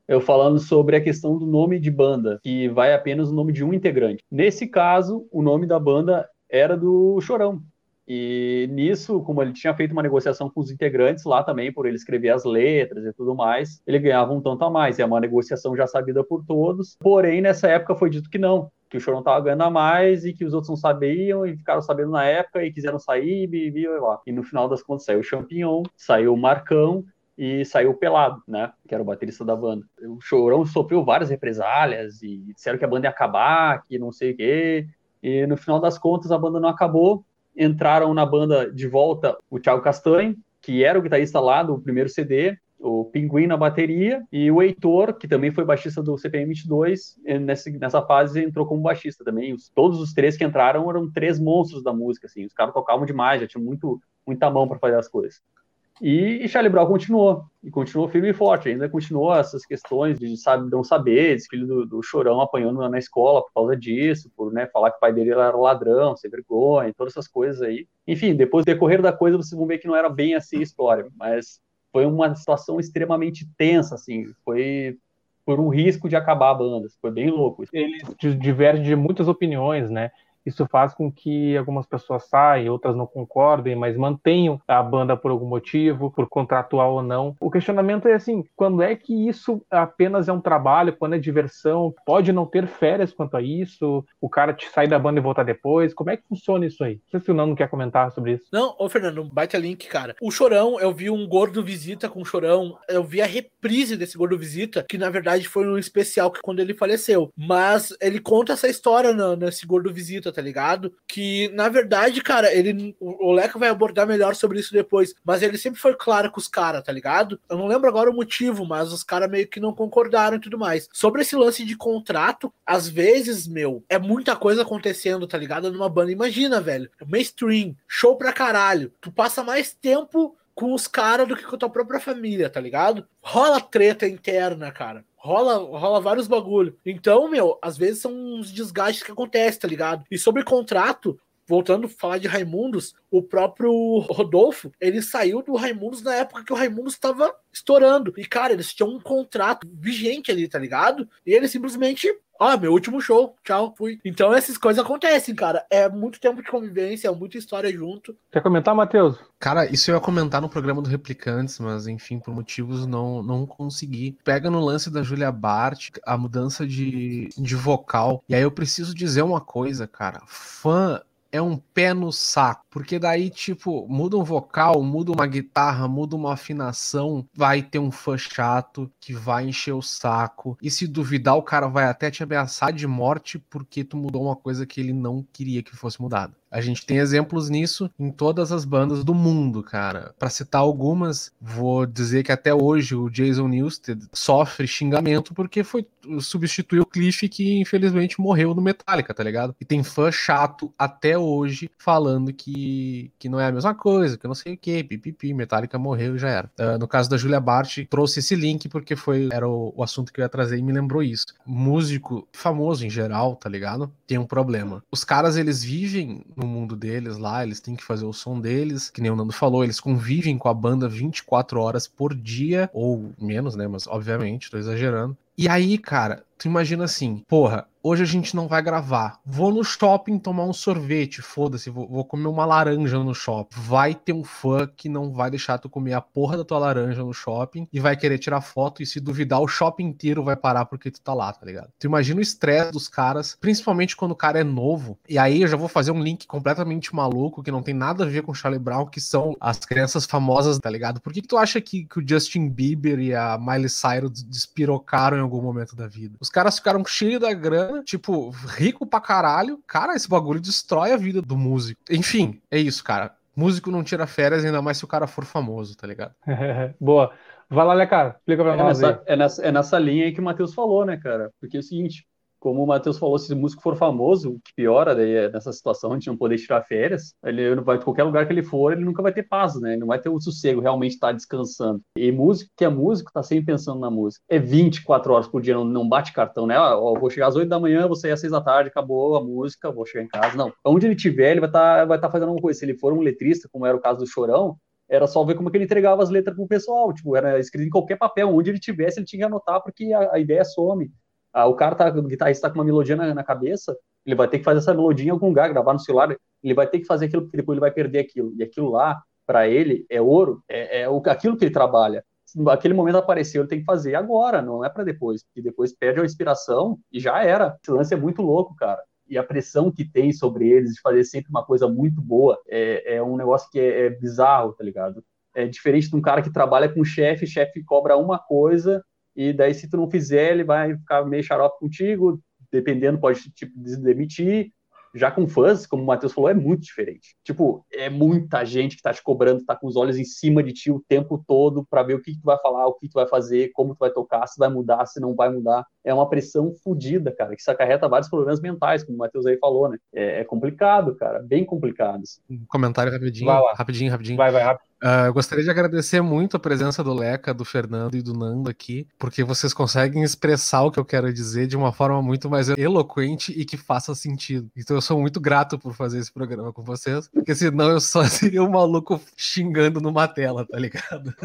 eu falando sobre a questão do nome de banda, que vai apenas o nome de um integrante. Nesse caso, o nome da banda era do Chorão. E nisso, como ele tinha feito uma negociação com os integrantes lá também, por ele escrever as letras e tudo mais, ele ganhava um tanto a mais. É uma negociação já sabida por todos. Porém, nessa época foi dito que não, que o Chorão estava ganhando a mais e que os outros não sabiam e ficaram sabendo na época e quiseram sair e, e, lá. e no final das contas saiu o Champignon, saiu o Marcão e saiu o Pelado, né, que era o baterista da banda. O Chorão sofreu várias represálias e disseram que a banda ia acabar, que não sei o quê, e no final das contas a banda não acabou, entraram na banda de volta o Thiago Castanho, que era o guitarrista lá do primeiro CD, o Pinguim na bateria e o Heitor, que também foi baixista do CPM 22, nessa, fase entrou como baixista também. Os, todos os três que entraram eram três monstros da música, assim. Os caras tocavam demais, já tinham muito, muita mão para fazer as coisas. E, e Charlie Brown continuou, e continuou firme e forte, ainda continuou essas questões de sabe, não saber, esse filho do, do chorão apanhando na escola por causa disso, por né, falar que o pai dele era ladrão, sem vergonha, todas essas coisas aí. Enfim, depois do decorrer da coisa, vocês vão ver que não era bem assim a história, mas foi uma situação extremamente tensa, assim, foi por um risco de acabar a banda, foi bem louco. Eles divergem de muitas opiniões, né? Isso faz com que algumas pessoas saiam, outras não concordem, mas mantenham a banda por algum motivo, por contratual ou não. O questionamento é assim: quando é que isso apenas é um trabalho, quando é diversão? Pode não ter férias quanto a isso? O cara te sair da banda e voltar depois? Como é que funciona isso aí? Não sei se o Nando quer comentar sobre isso. Não, ô Fernando, baita link, cara. O Chorão, eu vi um Gordo Visita com o Chorão, eu vi a reprise desse Gordo Visita, que na verdade foi um especial que quando ele faleceu. Mas ele conta essa história no, nesse Gordo Visita tá ligado? Que, na verdade, cara, ele. O Leco vai abordar melhor sobre isso depois. Mas ele sempre foi claro com os caras, tá ligado? Eu não lembro agora o motivo, mas os caras meio que não concordaram e tudo mais. Sobre esse lance de contrato, às vezes, meu, é muita coisa acontecendo, tá ligado? Numa banda. Imagina, velho. Mainstream, show pra caralho. Tu passa mais tempo com os caras do que com a tua própria família, tá ligado? Rola treta interna, cara rola, rola vários bagulho. Então, meu, às vezes são uns desgastes que acontecem, tá ligado? E sobre contrato, voltando a falar de Raimundos, o próprio Rodolfo, ele saiu do Raimundos na época que o Raimundos estava estourando. E, cara, eles tinham um contrato vigente ali, tá ligado? E ele simplesmente ah, meu último show, tchau, fui. Então essas coisas acontecem, cara. É muito tempo de convivência, é muita história junto. Quer comentar, Matheus? Cara, isso eu ia comentar no programa do Replicantes, mas enfim, por motivos não, não consegui. Pega no lance da Julia Bart, a mudança de, de vocal. E aí eu preciso dizer uma coisa, cara. Fã é um pé no saco. Porque daí, tipo, muda um vocal, muda uma guitarra, muda uma afinação, vai ter um fã chato que vai encher o saco. E se duvidar, o cara vai até te ameaçar de morte porque tu mudou uma coisa que ele não queria que fosse mudada. A gente tem exemplos nisso em todas as bandas do mundo, cara. Para citar algumas, vou dizer que até hoje o Jason Newsted sofre xingamento porque foi substituir o Cliff que infelizmente morreu no Metallica, tá ligado? E tem fã chato até hoje falando que, que não é a mesma coisa, que não sei o que, pipipi, Metallica morreu e já era. Uh, no caso da Julia Bart, trouxe esse link porque foi era o, o assunto que eu ia trazer e me lembrou isso. Músico famoso em geral, tá ligado? Tem um problema. Os caras, eles vivem no mundo deles lá, eles têm que fazer o som deles, que nem o Nando falou, eles convivem com a banda 24 horas por dia, ou menos, né? Mas obviamente, tô exagerando. E aí, cara, tu imagina assim, porra, hoje a gente não vai gravar. Vou no shopping tomar um sorvete, foda-se, vou, vou, comer uma laranja no shopping. Vai ter um fã que não vai deixar tu comer a porra da tua laranja no shopping e vai querer tirar foto e se duvidar o shopping inteiro vai parar porque tu tá lá, tá ligado? Tu imagina o estresse dos caras, principalmente quando o cara é novo. E aí eu já vou fazer um link completamente maluco que não tem nada a ver com Charlie Brown, que são as crianças famosas, tá ligado? Por que, que tu acha que, que o Justin Bieber e a Miley Cyrus despirocaram em algum momento da vida? Os caras ficaram cheios da grana tipo, rico pra caralho. Cara, esse bagulho destrói a vida do músico. Enfim, é isso, cara. Músico não tira férias, ainda mais se o cara for famoso, tá ligado? Boa. Vai lá, Lecar, explica pra é nós. Nessa, é, nessa, é nessa linha aí que o Matheus falou, né, cara? Porque é o seguinte, como o Matheus falou, se o músico for famoso, o que piora daí é nessa situação, gente não poder tirar férias, ele vai qualquer lugar que ele for, ele nunca vai ter paz, né? Ele não vai ter o sossego, realmente estar tá descansando. E músico que é músico, tá sempre pensando na música. É 24 horas por dia, não, não bate cartão, né? Ó, vou chegar às 8 da manhã, vou sair às 6 da tarde, acabou a música, vou chegar em casa. Não. Onde ele tiver, ele vai estar tá, vai tá fazendo alguma coisa. Se ele for um letrista, como era o caso do Chorão, era só ver como é que ele entregava as letras pro pessoal, tipo, era escrito em qualquer papel, onde ele tivesse, ele tinha que anotar, porque a, a ideia some. Ah, o cara tá, o guitarrista tá com uma melodia na, na, cabeça, ele vai ter que fazer essa melodia em algum lugar, gravar no celular, ele vai ter que fazer aquilo, porque depois ele vai perder aquilo. E aquilo lá, para ele, é ouro, é, é o, aquilo que ele trabalha. Aquele momento apareceu, ele tem que fazer agora, não é para depois, porque depois perde a inspiração e já era. Esse lance é muito louco, cara e a pressão que tem sobre eles de fazer sempre uma coisa muito boa é, é um negócio que é, é, bizarro, tá ligado? É diferente de um cara que trabalha com chefe, chefe cobra uma coisa e daí se tu não fizer, ele vai ficar meio xarope contigo, dependendo, pode tipo, demitir. Já com fãs, como o Matheus falou, é muito diferente. Tipo, é muita gente que tá te cobrando, tá com os olhos em cima de ti o tempo todo para ver o que, que tu vai falar, o que tu vai fazer, como tu vai tocar, se vai mudar, se não vai mudar. É uma pressão fodida, cara, que isso acarreta vários problemas mentais, como o Matheus aí falou, né? É, é complicado, cara, bem complicado. Um comentário rapidinho, rapidinho, rapidinho. Vai, vai, rápido. Uh, eu gostaria de agradecer muito a presença do Leca, do Fernando e do Nando aqui, porque vocês conseguem expressar o que eu quero dizer de uma forma muito mais eloquente e que faça sentido. Então eu sou muito grato por fazer esse programa com vocês, porque senão eu só seria um maluco xingando numa tela, tá ligado?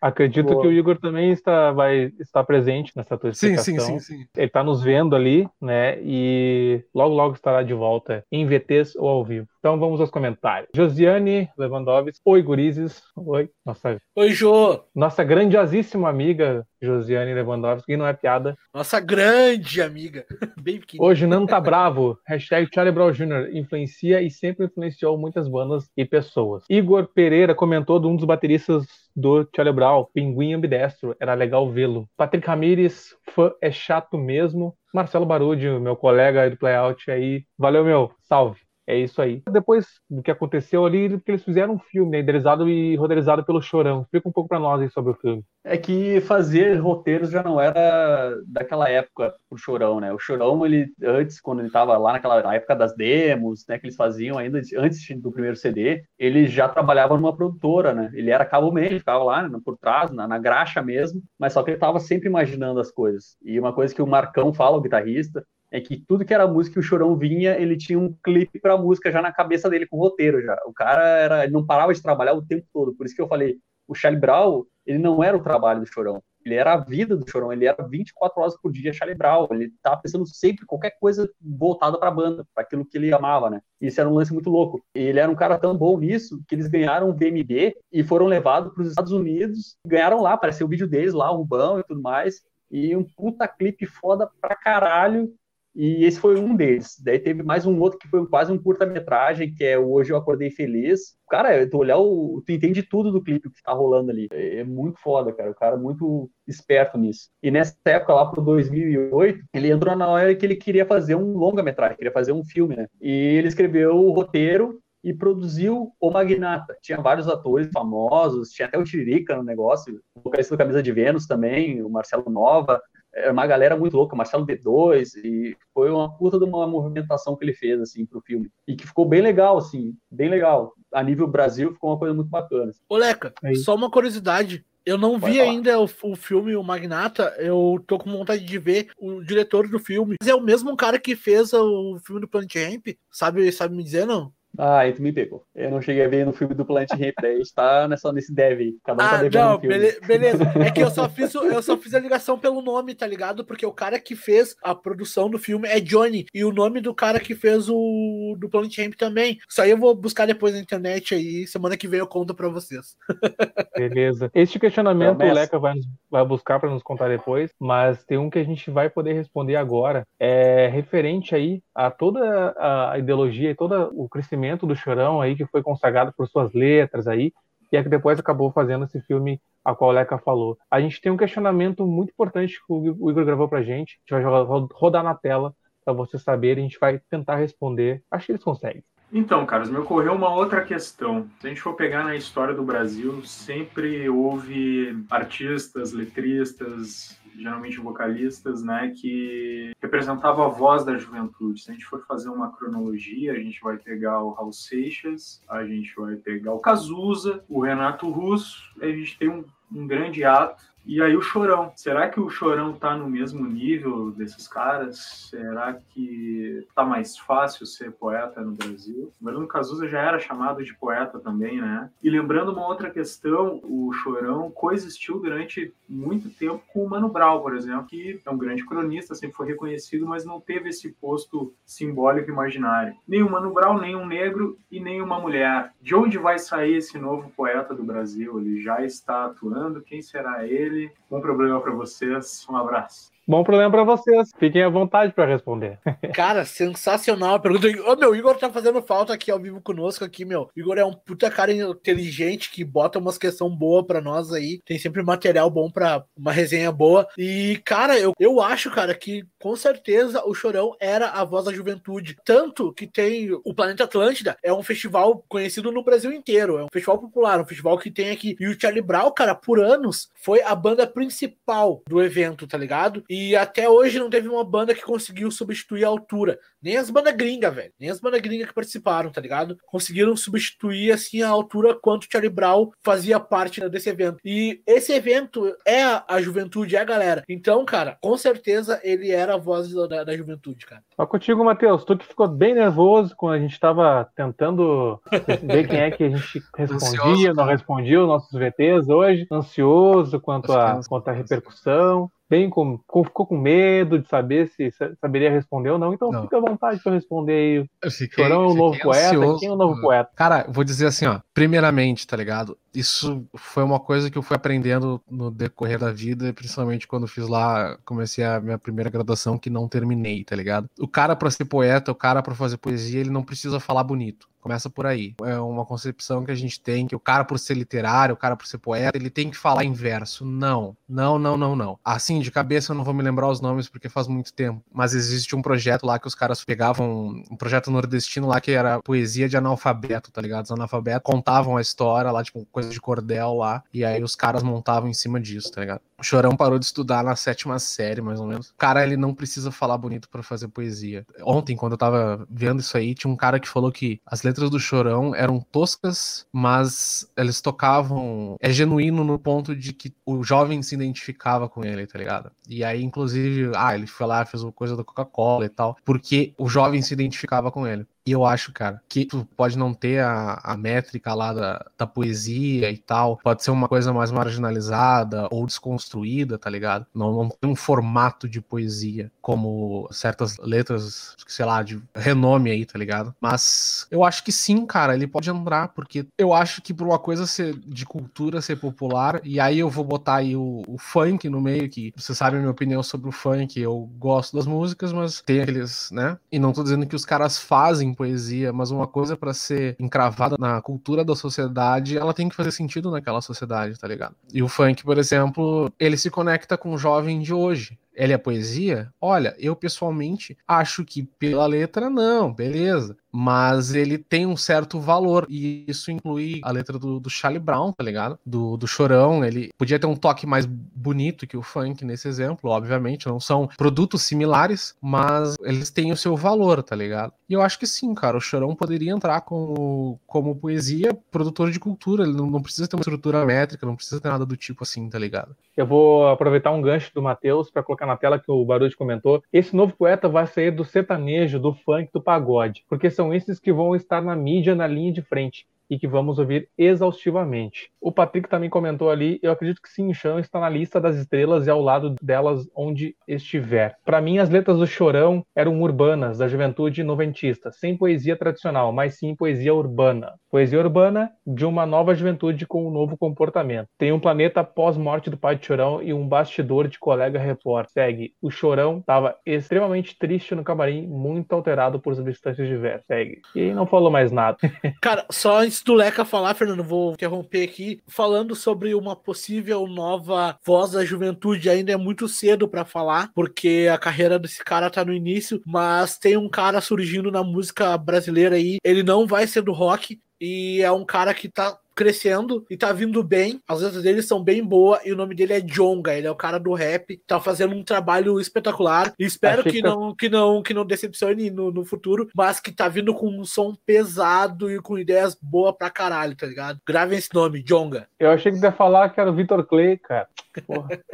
Acredito Boa. que o Igor também está, vai estar presente nessa tua explicação. Sim, sim, sim, sim. Ele está nos vendo ali, né? E logo, logo estará de volta em VTs ou ao vivo. Então vamos aos comentários. Josiane Lewandowski. Oi, gurizes. Oi. Nossa, Oi, Jô. Nossa grandiosíssima amiga Josiane Lewandowski, que não é piada. Nossa grande amiga. Bem pequena. Hoje não tá bravo. Hashtag Charlie Brown Jr. influencia e sempre influenciou muitas bandas e pessoas. Igor Pereira comentou de um dos bateristas do Charlie Brown, Pinguim Ambidestro. Era legal vê-lo. Patrick Ramires, fã é chato mesmo. Marcelo Barudi, meu colega do Playout aí. Valeu, meu. Salve. É isso aí. Depois do que aconteceu ali, eles fizeram um filme, né, idealizado e roteirizado pelo Chorão. Explica um pouco para nós aí sobre o filme. É que fazer roteiros já não era daquela época pro Chorão, né? O Chorão, ele antes, quando ele tava lá naquela na época das demos, né, que eles faziam ainda antes do primeiro CD, ele já trabalhava numa produtora, né? Ele era cabo meio, ficava lá né, por trás, na, na graxa mesmo, mas só que ele tava sempre imaginando as coisas. E uma coisa que o Marcão fala, o guitarrista, é que tudo que era música que o Chorão vinha, ele tinha um clipe pra música já na cabeça dele, com o roteiro já. O cara era, não parava de trabalhar o tempo todo. Por isso que eu falei, o Charlie Brown, ele não era o trabalho do Chorão. Ele era a vida do Chorão, ele era 24 horas por dia Charlie Brown. Ele tava pensando sempre qualquer coisa voltada pra banda, para aquilo que ele amava, né? Isso era um lance muito louco. Ele era um cara tão bom nisso que eles ganharam um VMB e foram levados para os Estados Unidos. Ganharam lá, apareceu o vídeo deles lá, o Rubão e tudo mais. E um puta clipe foda pra caralho e esse foi um deles. Daí teve mais um outro que foi quase um curta-metragem, que é Hoje Eu Acordei Feliz. Cara, tu olhar o. Tu entende tudo do clipe que tá rolando ali. É, é muito foda, cara. O cara é muito esperto nisso. E nessa época, lá pro 2008, ele entrou na hora que ele queria fazer um longa-metragem, queria fazer um filme, né? E ele escreveu o roteiro e produziu O Magnata. Tinha vários atores famosos, tinha até o Tiririca no negócio, o vocalista do Camisa de Vênus também, o Marcelo Nova era uma galera muito louca, Marcelo D2, e foi uma puta de uma movimentação que ele fez, assim, pro filme. E que ficou bem legal, assim, bem legal. A nível Brasil, ficou uma coisa muito bacana. Assim. Ô, Leca, é só uma curiosidade. Eu não vi ainda o, o, filme O Magnata, eu tô com vontade de ver o diretor do filme. Mas é o mesmo cara que fez o filme do Planet Ramp, sabe, sabe me dizer, não? Ah, aí tu me pegou. Eu não cheguei a ver no filme do Planet Ramp, daí está nessa, nesse dev aí. Cada um tá ah, tá devendo não, bele beleza. É que eu só, fiz, eu só fiz a ligação pelo nome, tá ligado? Porque o cara que fez a produção do filme é Johnny. E o nome do cara que fez o do Planet Ramp também. Isso aí eu vou buscar depois na internet aí. Semana que vem eu conto pra vocês. Beleza. Este questionamento o Leca vai, vai buscar para nos contar depois, mas tem um que a gente vai poder responder agora. É referente aí a toda a ideologia e todo o crescimento do Chorão aí, que foi consagrado por suas letras aí, e é que depois acabou fazendo esse filme a qual o Leca falou. A gente tem um questionamento muito importante que o Igor gravou pra gente, a gente vai rodar na tela para vocês saberem, a gente vai tentar responder. Acho que eles conseguem. Então, Carlos, me ocorreu uma outra questão. Se a gente for pegar na história do Brasil, sempre houve artistas, letristas, geralmente vocalistas, né, que representavam a voz da juventude. Se a gente for fazer uma cronologia, a gente vai pegar o Raul Seixas, a gente vai pegar o Cazuza, o Renato Russo, a gente tem um, um grande ato e aí o Chorão. Será que o Chorão tá no mesmo nível desses caras? Será que tá mais fácil ser poeta no Brasil? O Bruno Cazuza já era chamado de poeta também, né? E lembrando uma outra questão, o Chorão coexistiu durante muito tempo com o Mano Brown, por exemplo, que é um grande cronista, sempre foi reconhecido, mas não teve esse posto simbólico imaginário. Nem o Mano Brown, nem um negro e nem uma mulher. De onde vai sair esse novo poeta do Brasil? Ele já está atuando? Quem será ele? Dele. Bom problema para vocês. Um abraço. Bom problema para vocês. Fiquem à vontade para responder. Cara, sensacional a pergunta. Ô, meu, Igor tá fazendo falta aqui ao vivo conosco aqui, meu. Igor é um puta cara inteligente que bota umas questão boa para nós aí. Tem sempre material bom para uma resenha boa. E, cara, eu, eu acho, cara, que com certeza o Chorão era a voz da juventude. Tanto que tem o Planeta Atlântida, é um festival conhecido no Brasil inteiro. É um festival popular, um festival que tem aqui. E o Charlie Brown, cara, por anos, foi a banda principal do evento, tá ligado? E até hoje não teve uma banda que conseguiu substituir a altura. Nem as bandas gringas, velho. Nem as bandas gringas que participaram, tá ligado? Conseguiram substituir, assim, a altura quanto Charlie Brown fazia parte desse evento. E esse evento é a, juventude, é a galera. Então, cara, com certeza ele era a voz da, da juventude, cara. Ó, contigo, Matheus, tu que ficou bem nervoso quando a gente tava tentando ver quem é que a gente respondia, Ansioso, não respondia os nossos VTs hoje. Ansioso quanto a, quanto a repercussão bem com, ficou com medo de saber se saberia responder ou não, então não. fica à vontade para responder aí. Fiquei, Chorão é o novo poeta, quem é o novo poeta? Cara, vou dizer assim, ó, primeiramente, tá ligado? Isso foi uma coisa que eu fui aprendendo no decorrer da vida, principalmente quando fiz lá, comecei a minha primeira graduação que não terminei, tá ligado? O cara para ser poeta, o cara para fazer poesia, ele não precisa falar bonito. Começa por aí. É uma concepção que a gente tem que o cara, por ser literário, o cara, por ser poeta, ele tem que falar em verso. Não, não, não, não, não. Assim, de cabeça eu não vou me lembrar os nomes porque faz muito tempo. Mas existe um projeto lá que os caras pegavam, um projeto nordestino lá que era poesia de analfabeto, tá ligado? Os analfabetos contavam a história lá, tipo, coisa de cordel lá, e aí os caras montavam em cima disso, tá ligado? O Chorão parou de estudar na sétima série, mais ou menos. O cara, ele não precisa falar bonito para fazer poesia. Ontem, quando eu tava vendo isso aí, tinha um cara que falou que as letras do Chorão eram toscas, mas eles tocavam. É genuíno no ponto de que o jovem se identificava com ele, tá ligado? E aí, inclusive, ah, ele foi lá, fez uma coisa da Coca-Cola e tal, porque o jovem se identificava com ele. E eu acho, cara, que tu pode não ter a, a métrica lá da, da poesia e tal, pode ser uma coisa mais marginalizada ou desconstruída, tá ligado? Não, não tem um formato de poesia como certas letras, sei lá, de renome aí, tá ligado? Mas eu acho que sim, cara, ele pode entrar, porque eu acho que por uma coisa ser de cultura ser popular, e aí eu vou botar aí o, o funk no meio, que você sabe a minha opinião sobre o funk, eu gosto das músicas, mas tem aqueles, né? E não tô dizendo que os caras fazem poesia, mas uma coisa para ser encravada na cultura da sociedade, ela tem que fazer sentido naquela sociedade, tá ligado? E o funk, por exemplo, ele se conecta com o jovem de hoje ele é poesia? Olha, eu pessoalmente acho que pela letra não, beleza. Mas ele tem um certo valor. E isso inclui a letra do, do Charlie Brown, tá ligado? Do, do Chorão. Ele podia ter um toque mais bonito que o funk nesse exemplo, obviamente. Não são produtos similares, mas eles têm o seu valor, tá ligado? E eu acho que sim, cara. O Chorão poderia entrar como, como poesia, produtor de cultura. Ele não, não precisa ter uma estrutura métrica, não precisa ter nada do tipo assim, tá ligado? Eu vou aproveitar um gancho do Matheus para colocar na tela que o Barulho comentou. Esse novo poeta vai sair do sertanejo, do funk, do pagode, porque são esses que vão estar na mídia, na linha de frente e que vamos ouvir exaustivamente. O Patrick também comentou ali, eu acredito que sim, está na lista das estrelas e ao lado delas onde estiver. Para mim, as letras do Chorão eram urbanas, da juventude noventista, sem poesia tradicional, mas sim poesia urbana. Poesia urbana de uma nova juventude com um novo comportamento. Tem um planeta pós-morte do pai de Chorão e um bastidor de colega repórter. Segue. O Chorão estava extremamente triste no camarim, muito alterado por substâncias diversas. Segue. E não falou mais nada. Cara, só antes do Leca falar, Fernando, vou interromper aqui, falando sobre uma possível nova voz da juventude. Ainda é muito cedo para falar, porque a carreira desse cara tá no início, mas tem um cara surgindo na música brasileira aí. Ele não vai ser do rock, e é um cara que tá crescendo e tá vindo bem. As letras dele são bem boas e o nome dele é Jonga. Ele é o cara do rap, tá fazendo um trabalho espetacular. E espero que, que, não, que não que não decepcione no, no futuro, mas que tá vindo com um som pesado e com ideias boas pra caralho, tá ligado? Gravem esse nome, Jonga. Eu achei que ia falar que era o Vitor Clay, cara. Porra.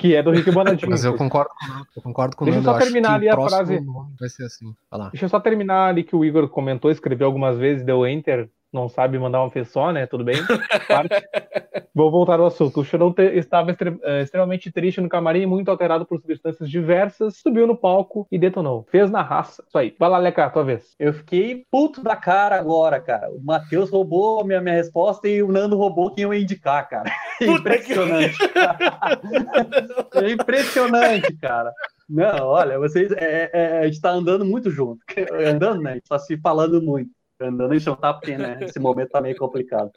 que é do Rick Bonadinho. Mas eu concordo com eu concordo com Deixa eu só terminar ali a frase. Vai ser assim. Deixa eu só terminar ali que o Igor comentou, escreveu algumas vezes, deu enter não sabe mandar uma vez só, né? Tudo bem. Vou voltar ao assunto. O Chorão estava eh, extremamente triste no camarim, muito alterado por substâncias diversas, subiu no palco e detonou. Fez na raça. Isso aí. Vai lá, Leca, tua vez. Eu fiquei puto da cara agora, cara. O Matheus roubou a minha, minha resposta e o Nando roubou quem eu ia indicar, cara. impressionante. é impressionante, cara. Não, olha, vocês. É, é, a gente tá andando muito junto. Andando, né? A gente tá se falando muito andando em porque, né? Esse momento tá meio complicado.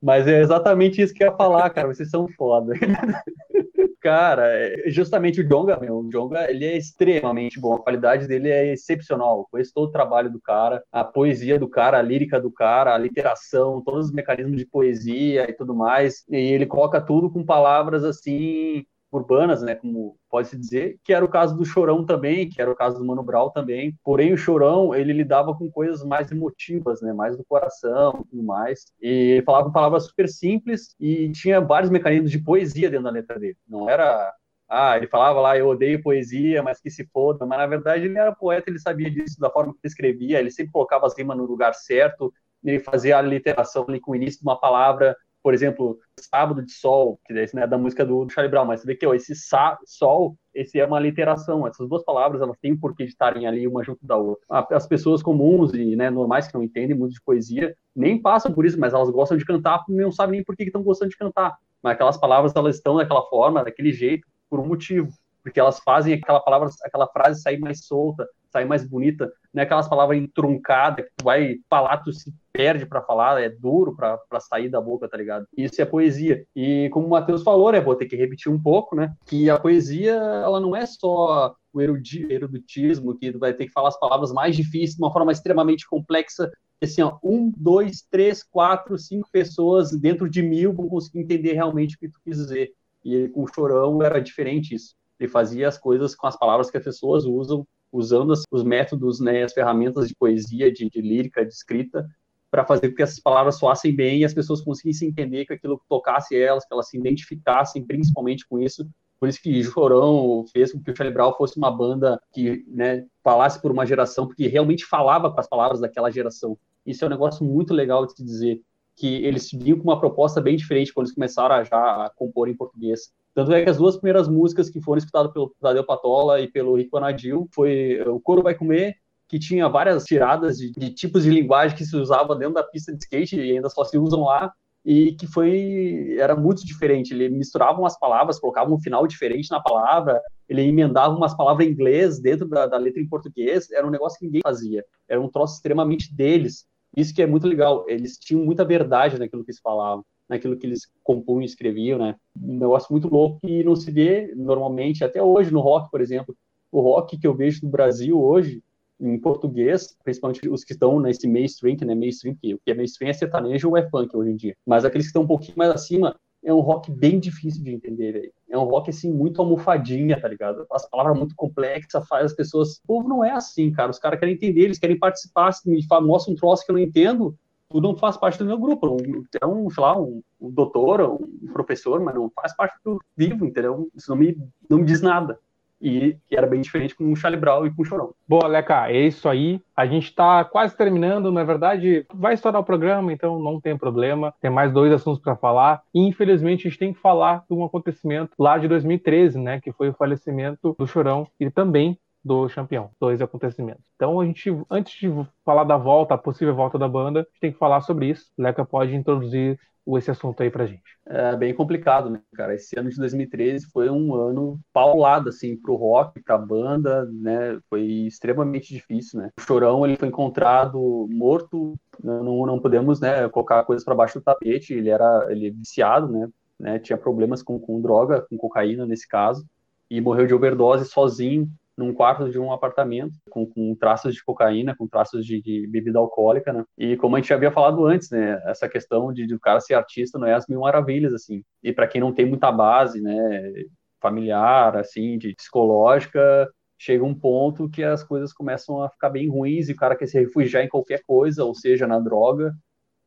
Mas é exatamente isso que eu ia falar, cara. Vocês são foda. cara, é justamente o Jonga, meu, o Jonga, ele é extremamente bom. A qualidade dele é excepcional. Conheço todo o trabalho do cara, a poesia do cara, a lírica do cara, a literação, todos os mecanismos de poesia e tudo mais. E ele coloca tudo com palavras assim urbanas, né, como pode-se dizer, que era o caso do Chorão também, que era o caso do Mano Brown também. Porém, o Chorão, ele lidava com coisas mais emotivas, né, mais do coração e mais. E falava palavras super simples e tinha vários mecanismos de poesia dentro da letra dele. Não era ah, ele falava lá, eu odeio poesia, mas que se foda, mas na verdade ele era poeta, ele sabia disso da forma que ele escrevia, ele sempre colocava as rimas no lugar certo, ele fazia a literação ali com o início de uma palavra, por exemplo, Sábado de Sol, que esse não é da música do, Charlie Brown, mas você vê que ó, esse sa, sol, esse é uma literação. Essas duas palavras, elas têm um porquê de estarem ali uma junto da outra. As pessoas comuns e né, normais que não entendem muito de poesia, nem passam por isso, mas elas gostam de cantar não sabem nem por que estão gostando de cantar. Mas aquelas palavras, elas estão daquela forma, daquele jeito, por um motivo. Porque elas fazem aquela palavra, aquela frase sair mais solta, sair mais bonita, não é aquelas palavras entruncadas que tu vai falar, tu se perde para falar, é duro para sair da boca, tá ligado? Isso é poesia. E como o Matheus falou, né, vou ter que repetir um pouco, né, que a poesia, ela não é só o eruditismo, que vai ter que falar as palavras mais difíceis de uma forma extremamente complexa, assim, ó, um, dois, três, quatro, cinco pessoas dentro de mil vão conseguir entender realmente o que tu quis dizer. E com o Chorão era diferente isso. Ele fazia as coisas com as palavras que as pessoas usam, usando os métodos, né, as ferramentas de poesia, de, de lírica, de escrita, para fazer com que essas palavras soassem bem e as pessoas conseguissem entender que aquilo tocasse elas, que elas se identificassem principalmente com isso. Por isso que Chorão fez com que o Charlie Brown fosse uma banda que né, falasse por uma geração, porque realmente falava com as palavras daquela geração. Isso é um negócio muito legal de se dizer, que eles vinham com uma proposta bem diferente quando eles começaram a já a compor em português. Tanto é que as duas primeiras músicas que foram escutadas pelo Tadeu Patola e pelo Rico Anadil foi O Coro Vai Comer, que tinha várias tiradas de, de, tipos de linguagem que se usava dentro da pista de skate e ainda só se usam lá, e que foi era muito diferente. Ele misturava umas palavras, colocava um final diferente na palavra, ele emendava umas palavras em inglês dentro da, da letra em português, era um negócio que ninguém fazia. Era um troço extremamente deles. Isso que é muito legal. Eles tinham muita verdade naquilo que eles falavam naquilo que eles compunham e escreviam, né? Um negócio muito louco que não se vê normalmente, até hoje no rock, por exemplo. O rock que eu vejo no Brasil hoje, em português, principalmente os que estão nesse mainstream, que não é mainstream, que o que é mainstream é sertanejo ou é funk hoje em dia. Mas aqueles que estão um pouquinho mais acima, é um rock bem difícil de entender, velho. É um rock, assim, muito almofadinha, tá ligado? As palavras muito complexas, faz as pessoas... O povo não é assim, cara. Os caras querem entender, eles querem participar. Se me mostra um troço que eu não entendo, não faz parte do meu grupo. É um, sei lá, um, um doutor, um professor, mas não faz parte do vivo, entendeu? Isso não me, não me diz nada. E era bem diferente com o Charlie Brown e com o Chorão. Boa, Leca, é isso aí. A gente está quase terminando, na verdade, vai estourar o programa, então não tem problema. Tem mais dois assuntos para falar. E, infelizmente, a gente tem que falar de um acontecimento lá de 2013, né, que foi o falecimento do Chorão e também do campeão, dois acontecimentos. Então a gente, antes de falar da volta, a possível volta da banda, a gente tem que falar sobre isso. Leca pode introduzir esse assunto aí pra gente. É bem complicado, né, cara? Esse ano de 2013 foi um ano paulado, assim, pro rock, pra banda, né? Foi extremamente difícil, né? O Chorão, ele foi encontrado morto, não, não podemos, né, colocar coisas para baixo do tapete, ele era ele é viciado, né? né? Tinha problemas com, com droga, com cocaína nesse caso, e morreu de overdose sozinho num quarto de um apartamento, com, com traços de cocaína, com traços de, de, bebida alcoólica, né? E como a gente já havia falado antes, né? Essa questão de, de o cara ser artista não é as mil maravilhas, assim. E para quem não tem muita base, né? Familiar, assim, de psicológica, chega um ponto que as coisas começam a ficar bem ruins e o cara quer se refugiar em qualquer coisa, ou seja, na droga,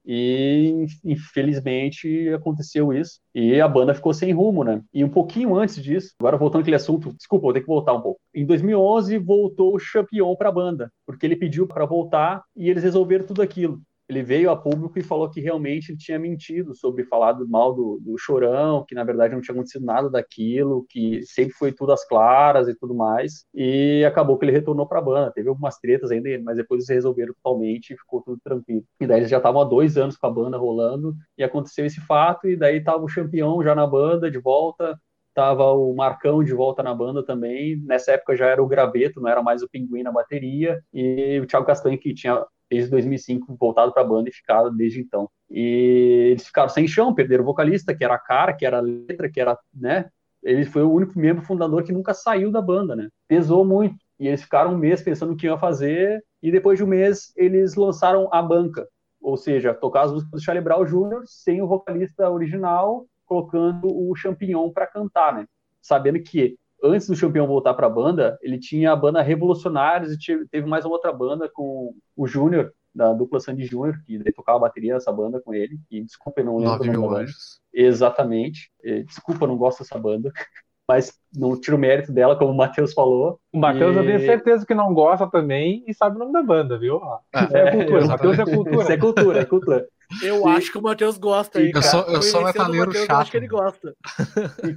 e infelizmente aconteceu isso. E a banda ficou sem rumo, né? E um pouquinho antes disso, agora voltando aquele assunto, desculpa, vou ter que voltar um pouco. Em 2011 voltou o Champion para a banda, porque ele pediu para voltar e eles resolveram tudo aquilo ele veio a público e falou que realmente ele tinha mentido sobre falar do mal do, do Chorão, que na verdade não tinha acontecido nada daquilo, que sempre foi tudo às claras e tudo mais. E acabou que ele retornou para a banda. Teve algumas tretas ainda, mas depois eles resolveram totalmente e ficou tudo tranquilo. E daí eles já estavam há dois anos com a banda rolando e aconteceu esse fato. E daí tava o campeão já na banda de volta. Tava o Marcão de volta na banda também. Nessa época já era o Graveto, não era mais o Pinguim na bateria. E o Thiago Castanho, que tinha desde 2005 voltado para a banda e ficado desde então. E eles ficaram sem chão, perderam o vocalista, que era a cara, que era a letra, que era, né? Ele foi o único membro fundador que nunca saiu da banda, né? Pesou muito. E eles ficaram um mês pensando o que iam fazer, e depois de um mês eles lançaram a banca, ou seja, tocar as músicas do Charlie Brown Jr. sem o vocalista original, colocando o Champignon para cantar, né? Sabendo que antes do Champion voltar para a banda, ele tinha a banda Revolucionários e teve mais uma outra banda com o Júnior, da dupla Sandy Júnior, que daí tocava bateria nessa banda com ele. E desculpa, eu não lembro. 9 mil anjos. Exatamente. Desculpa, eu não gosto dessa banda. Mas não tiro mérito dela, como o Matheus falou. O Matheus e... eu tenho certeza que não gosta também e sabe o nome da banda, viu? Ah, é, é cultura. Matheus é cultura. Isso é cultura, é cultura. Eu Sim. acho que o Matheus gosta aí. Eu sou, eu sou metaleiro chato. Eu acho que ele gosta.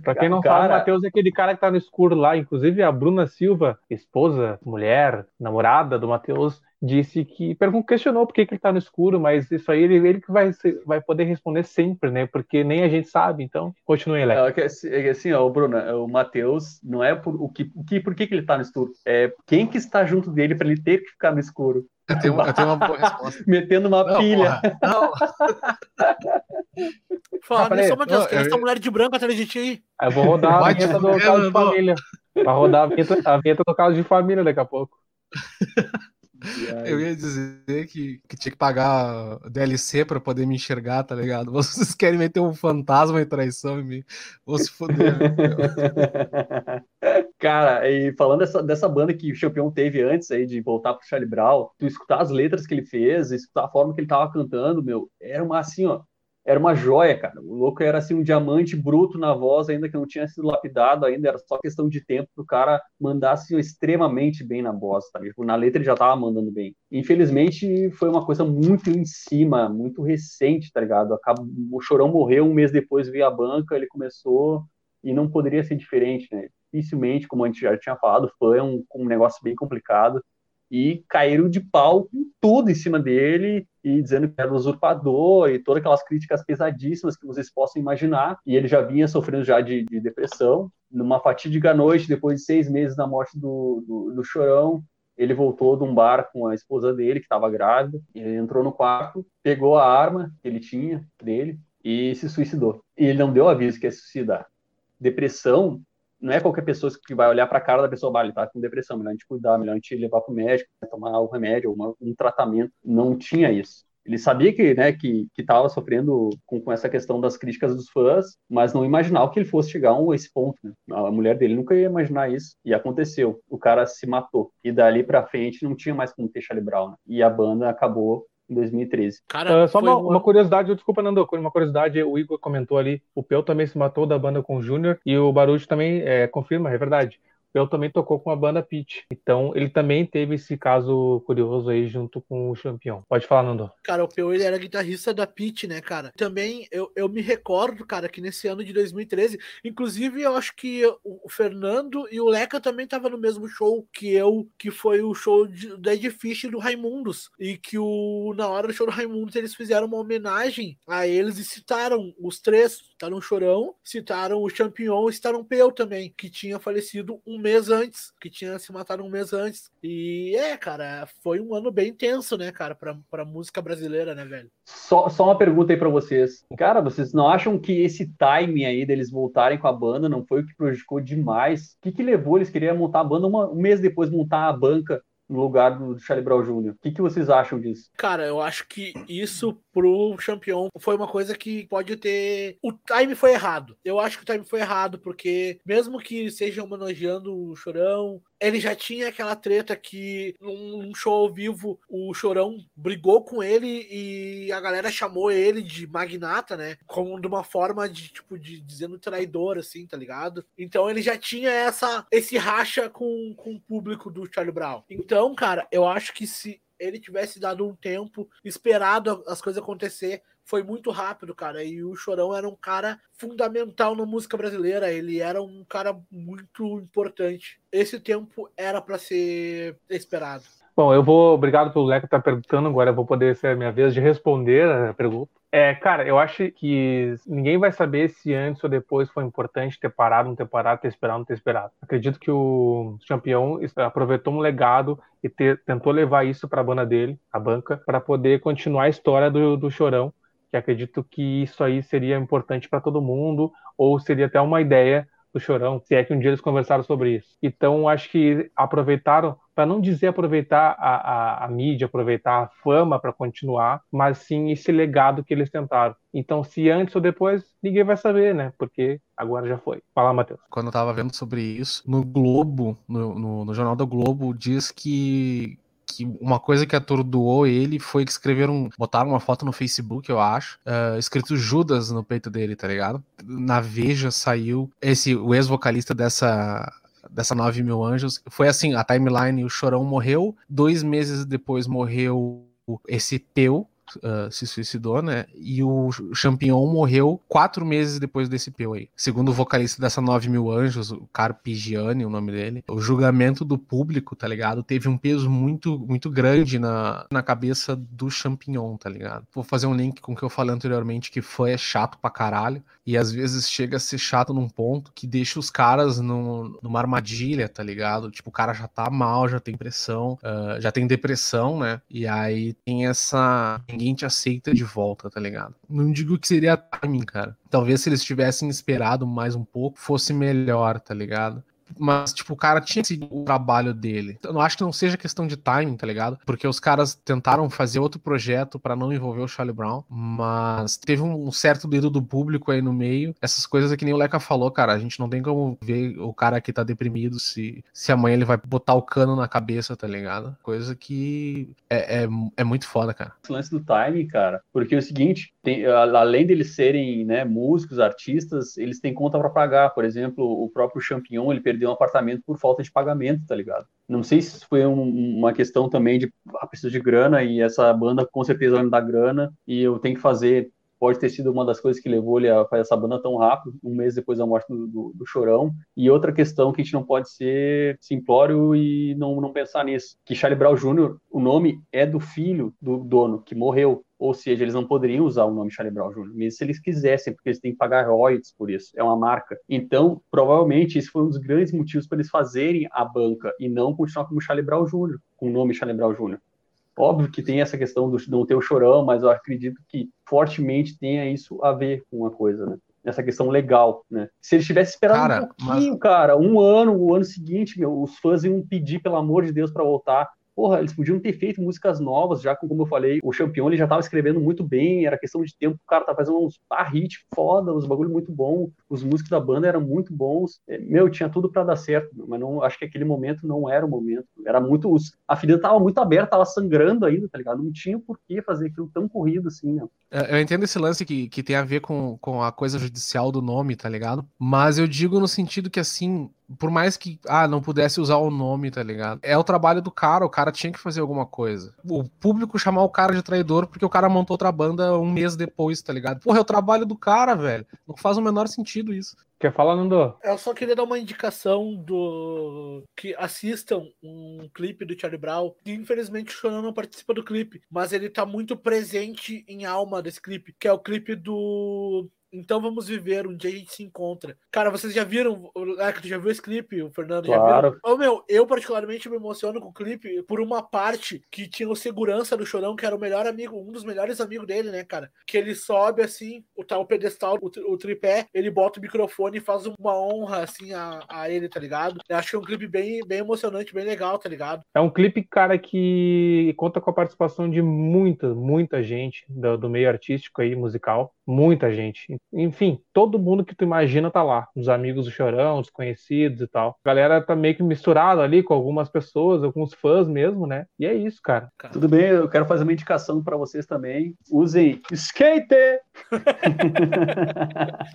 pra quem não cara... sabe, o Matheus é aquele cara que tá no escuro lá. Inclusive, a Bruna Silva, esposa, mulher, namorada do Matheus, disse que questionou por que, que ele tá no escuro, mas isso aí ele, ele que vai, vai poder responder sempre, né? Porque nem a gente sabe, então continue, Léo. É, assim, é assim, ó, Bruna, o Matheus não é por o que, o que, por que, que ele tá no escuro, é quem que está junto dele para ele ter que ficar no escuro. Eu tenho, eu tenho uma boa resposta. Metendo uma não, pilha. Porra, não. Fala nisso, Matheus, que essa mulher de branco atrás de ti aí. Eu vou rodar a vinheta do caso de família. Vai rodar a vinheta, a vinheta do caso de família daqui a pouco. Eu ia dizer que, que tinha que pagar DLC pra poder me enxergar, tá ligado? Vocês querem meter um fantasma em traição em mim? Vou se foder. Cara, e falando dessa, dessa banda que o Champion teve antes aí de voltar pro Charlie Brown, tu escutar as letras que ele fez, escutar a forma que ele tava cantando, meu, era uma assim, ó, era uma joia, cara. O louco era assim um diamante bruto na voz, ainda que não tinha sido lapidado ainda, era só questão de tempo pro cara mandar assim, extremamente bem na voz, tá? Tipo, na letra ele já tava mandando bem. Infelizmente foi uma coisa muito em cima, muito recente, tá ligado? Acabou, o Chorão morreu um mês depois via a banca, ele começou e não poderia ser diferente, né? Dificilmente, como a gente já tinha falado, foi um, um negócio bem complicado e caíram de pau com tudo em cima dele e dizendo que era usurpador e todas aquelas críticas pesadíssimas que vocês possam imaginar. E ele já vinha sofrendo já de, de depressão. Numa fatídica noite, depois de seis meses da morte do, do, do Chorão, ele voltou de um bar com a esposa dele, que estava grávida. Ele entrou no quarto, pegou a arma que ele tinha dele e se suicidou. E ele não deu aviso que ia se suicidar. Depressão não é qualquer pessoa que vai olhar para a cara da pessoa, vale, tá com depressão, melhor a gente cuidar, melhor a gente levar para o médico, tomar um remédio, uma, um tratamento. Não tinha isso. Ele sabia que, né, que estava sofrendo com, com, essa questão das críticas dos fãs, mas não imaginava que ele fosse chegar a esse ponto. Né? A mulher dele nunca ia imaginar isso. E aconteceu. O cara se matou. E dali para frente não tinha mais como ter Charlie Brown. Né? E a banda acabou em 2013. Cara, uh, só uma, uma, curiosidade, desculpa, Nando, uma curiosidade, o Igor comentou ali, o Peu também se matou da banda com o Júnior, e o Baruch também é, confirma, é verdade. Pel também tocou com a banda Pitch. Então, ele também teve esse caso curioso aí junto com o Champion. Pode falar, Nando. Cara, o Peu, ele era guitarrista da Pitch, né, cara? Também, eu, eu me recordo, cara, que nesse ano de 2013, inclusive, eu acho que o Fernando e o Leca também estavam no mesmo show que eu, que foi o show de, do Ed Fish do Raimundos. E que o, na hora do show do Raimundos, eles fizeram uma homenagem a eles e citaram os três, citaram o Chorão, citaram o Champion e citaram o Peu também, que tinha falecido um mês antes, que tinha se matado um mês antes. E é, cara, foi um ano bem tenso, né, cara, pra, pra música brasileira, né, velho? Só, só uma pergunta aí pra vocês. Cara, vocês não acham que esse timing aí deles voltarem com a banda não foi o que prejudicou demais? O que, que levou eles queriam montar a banda uma, um mês depois montar a banca no lugar do Charlie Brown Jr. O que, que vocês acham disso? Cara, eu acho que isso pro campeão foi uma coisa que pode ter. O time foi errado. Eu acho que o time foi errado, porque mesmo que estejam homenageando o Chorão, ele já tinha aquela treta que num show ao vivo o Chorão brigou com ele e a galera chamou ele de magnata, né? Como de uma forma de, tipo, de dizendo traidor, assim, tá ligado? Então ele já tinha essa esse racha com, com o público do Charlie Brown. Então, cara, eu acho que se ele tivesse dado um tempo, esperado as coisas acontecer, foi muito rápido, cara. E o Chorão era um cara fundamental na música brasileira. Ele era um cara muito importante. Esse tempo era para ser esperado. Bom, eu vou. Obrigado pelo Leco estar tá perguntando. Agora eu vou poder ser a minha vez de responder a pergunta. É, cara, eu acho que ninguém vai saber se antes ou depois foi importante ter parado, não ter parado, ter esperado, não ter esperado. Acredito que o campeão aproveitou um legado e ter, tentou levar isso para a banda dele, a banca, para poder continuar a história do, do Chorão, que acredito que isso aí seria importante para todo mundo, ou seria até uma ideia do Chorão, se é que um dia eles conversaram sobre isso. Então, acho que aproveitaram, para não dizer aproveitar a, a, a mídia, aproveitar a fama para continuar, mas sim esse legado que eles tentaram. Então, se antes ou depois, ninguém vai saber, né? Porque agora já foi. Fala, Matheus. Quando eu tava vendo sobre isso, no Globo, no, no, no Jornal do Globo, diz que que uma coisa que atordoou ele foi que escreveram, botaram uma foto no Facebook, eu acho, uh, escrito Judas no peito dele, tá ligado? Na Veja saiu esse, o ex-vocalista dessa dessa 9 mil anjos, foi assim, a timeline, o Chorão morreu, dois meses depois morreu esse Peu, uh, se suicidou, né? E o Champignon morreu quatro meses depois desse peu aí. Segundo o vocalista dessa 9 mil anjos, o Carpigiani, o nome dele, o julgamento do público, tá ligado? Teve um peso muito, muito grande na, na cabeça do Champignon, tá ligado? Vou fazer um link com o que eu falei anteriormente, que foi é chato pra caralho. E às vezes chega a ser chato num ponto que deixa os caras no, numa armadilha, tá ligado? Tipo, o cara já tá mal, já tem pressão, uh, já tem depressão, né? E aí tem essa ninguém te aceita de volta, tá ligado? Não digo que seria timing, cara. Talvez se eles tivessem esperado mais um pouco, fosse melhor, tá ligado? Mas, tipo, o cara tinha o trabalho dele. Eu não acho que não seja questão de timing, tá ligado? Porque os caras tentaram fazer outro projeto para não envolver o Charlie Brown, mas teve um certo dedo do público aí no meio. Essas coisas é que nem o Leca falou, cara, a gente não tem como ver o cara que tá deprimido se, se amanhã ele vai botar o cano na cabeça, tá ligado? Coisa que é, é, é muito foda, cara. Esse lance do timing, cara, porque é o seguinte, tem, além deles serem né, músicos, artistas, eles têm conta para pagar. Por exemplo, o próprio Champignon, ele perdeu um apartamento por falta de pagamento, tá ligado? Não sei se foi um, uma questão também de ah, preciso de grana e essa banda com certeza vai me dar grana e eu tenho que fazer pode ter sido uma das coisas que levou ele a fazer essa banda tão rápido, um mês depois da morte do, do, do, Chorão. E outra questão que a gente não pode ser simplório e não, não pensar nisso, que Charlie Brown Jr., o nome é do filho do dono, que morreu. Ou seja, eles não poderiam usar o nome Charlie Brown Jr., mesmo se eles quisessem, porque eles têm que pagar royalties por isso, é uma marca. Então, provavelmente, esse foi um dos grandes motivos para eles fazerem a banca e não continuar como Charlie Brown Jr., com o nome Charlie Brown Jr. Óbvio que tem essa questão do não ter o chorão, mas eu acredito que fortemente tenha isso a ver com uma coisa, né? Essa questão legal, né? Se eles tivessem esperado cara, um pouquinho, mas... cara, um ano, o ano seguinte, meu, os fãs iam pedir, pelo amor de Deus, para voltar porra, eles podiam ter feito músicas novas, já como eu falei, o Champion ele já tava escrevendo muito bem, era questão de tempo, o cara tá fazendo uns par hit foda, uns bagulho muito bom, os músicos da banda eram muito bons, é, meu, tinha tudo para dar certo, mas não, acho que aquele momento não era o momento, era muito, a ferida tava muito aberta, tava sangrando ainda, tá ligado? Não tinha por que fazer aquilo tão corrido assim, né? Eu entendo esse lance que, que tem a ver com, com a coisa judicial do nome, tá ligado? Mas eu digo no sentido que, assim, por mais que, ah, não pudesse usar o nome, tá ligado? É o trabalho do cara, o cara tinha que fazer alguma coisa. O público chamar o cara de traidor porque o cara montou outra banda um mês depois, tá ligado? Porra, é o trabalho do cara, velho. Não faz o menor sentido isso. Quer falar, Nando? Eu só queria dar uma indicação do que assistam um clipe do Charlie Brown. Que infelizmente o Shonan não participa do clipe, mas ele tá muito presente em alma desse clipe, que é o clipe do então vamos viver, um dia a gente se encontra. Cara, vocês já viram, é, que tu já viu esse clipe, o Fernando claro. já viu? Oh, meu, eu particularmente me emociono com o clipe por uma parte que tinha o segurança do Chorão, que era o melhor amigo, um dos melhores amigos dele, né, cara? Que ele sobe assim, o tal pedestal, o, o tripé, ele bota o microfone e faz uma honra assim a, a ele, tá ligado? Eu acho que é um clipe bem, bem emocionante, bem legal, tá ligado? É um clipe, cara, que conta com a participação de muita, muita gente do, do meio artístico aí, musical. Muita gente enfim, todo mundo que tu imagina tá lá. Os amigos do Chorão, os conhecidos e tal. A galera tá meio que misturada ali com algumas pessoas, alguns fãs mesmo, né? E é isso, cara. Tudo bem, eu quero fazer uma indicação para vocês também. Usem skate!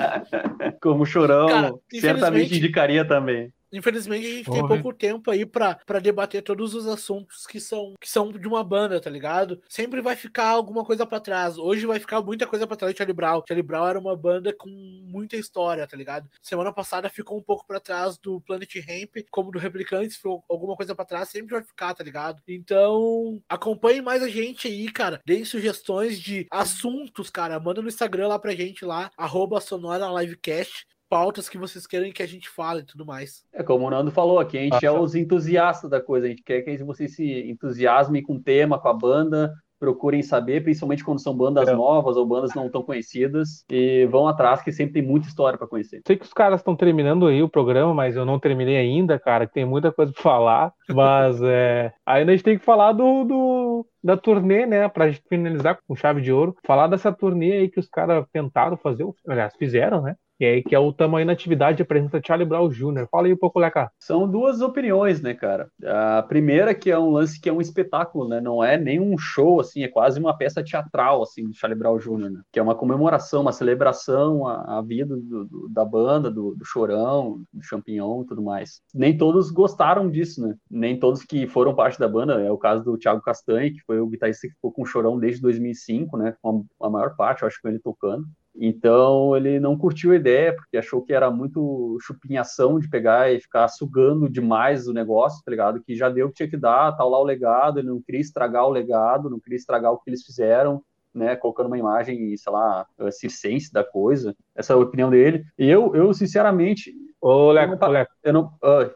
Como o Chorão cara, certamente indicaria também. Infelizmente, a gente Porra. tem pouco tempo aí para debater todos os assuntos que são, que são de uma banda, tá ligado? Sempre vai ficar alguma coisa para trás. Hoje vai ficar muita coisa para trás de Charlie Brown. Charlie Brown era uma banda com muita história, tá ligado? Semana passada ficou um pouco para trás do Planet Ramp, como do Replicantes, ficou alguma coisa para trás, sempre vai ficar, tá ligado? Então, acompanhe mais a gente aí, cara. Deem sugestões de assuntos, cara. Manda no Instagram lá pra gente lá, arroba Sonora Livecast pautas que vocês querem que a gente fale e tudo mais. É como o Nando falou aqui, a gente ah, é os entusiastas da coisa, a gente quer que vocês se entusiasmem com o tema, com a banda, procurem saber, principalmente quando são bandas é. novas ou bandas não tão conhecidas, e vão atrás, que sempre tem muita história para conhecer. Sei que os caras estão terminando aí o programa, mas eu não terminei ainda, cara, tem muita coisa para falar, mas é, ainda a gente tem que falar do, do da turnê, né, pra gente finalizar com chave de ouro, falar dessa turnê aí que os caras tentaram fazer, aliás, fizeram, né, que é, que é o tamanho da atividade apresenta Charlie Brown Jr. Fala aí um pouco, Leca. São duas opiniões, né, cara? A primeira que é um lance que é um espetáculo, né? Não é nem um show, assim, é quase uma peça teatral, assim, do Charlie Brown Jr., né? Que é uma comemoração, uma celebração à, à vida do, do, da banda, do, do Chorão, do Champignon e tudo mais. Nem todos gostaram disso, né? Nem todos que foram parte da banda, é o caso do Thiago Castanhe, que foi o guitarrista que ficou com o Chorão desde 2005, né? Com a, a maior parte, eu acho, com ele tocando. Então ele não curtiu a ideia, porque achou que era muito chupinhação de pegar e ficar sugando demais o negócio, tá ligado? Que já deu o que tinha que dar, tal lá o legado, ele não queria estragar o legado, não queria estragar o que eles fizeram, né? Colocando uma imagem, sei lá, circense da coisa. Essa é a opinião dele. E eu, eu sinceramente. Ô, Leco, eu não, Leco. Eu não, uh,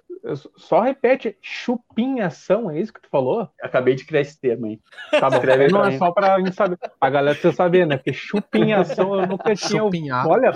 só repete, chupinhação, é isso que tu falou? Acabei de criar esse termo aí. Tá bom, não é só pra gente saber. A galera precisa saber, né? Porque chupinhação eu nunca tinha. Chupinhar. Olha,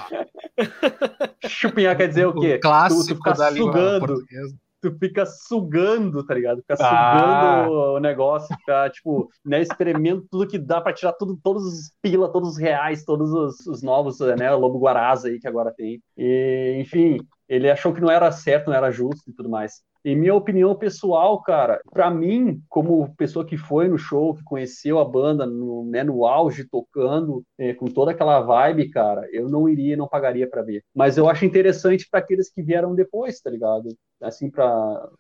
Chupinhar quer dizer o quê? O clássico tu, tu fica da língua sugando. portuguesa. Tu fica sugando, tá ligado? Fica Ah. sugando o negócio, fica, tipo, né, espremendo tudo que dá pra tirar tudo, todos os pila, todos os reais, todos os, os novos, né, o Lobo Guarás aí que agora tem. E, enfim, ele achou que não era certo, não era justo e tudo mais. Em minha opinião pessoal, cara, pra mim, como pessoa que foi no show, que conheceu a banda no, né, no auge, tocando, eh, com toda aquela vibe, cara, eu não iria, não pagaria pra ver. Mas eu acho interessante pra aqueles que vieram depois, tá ligado? Assim, pra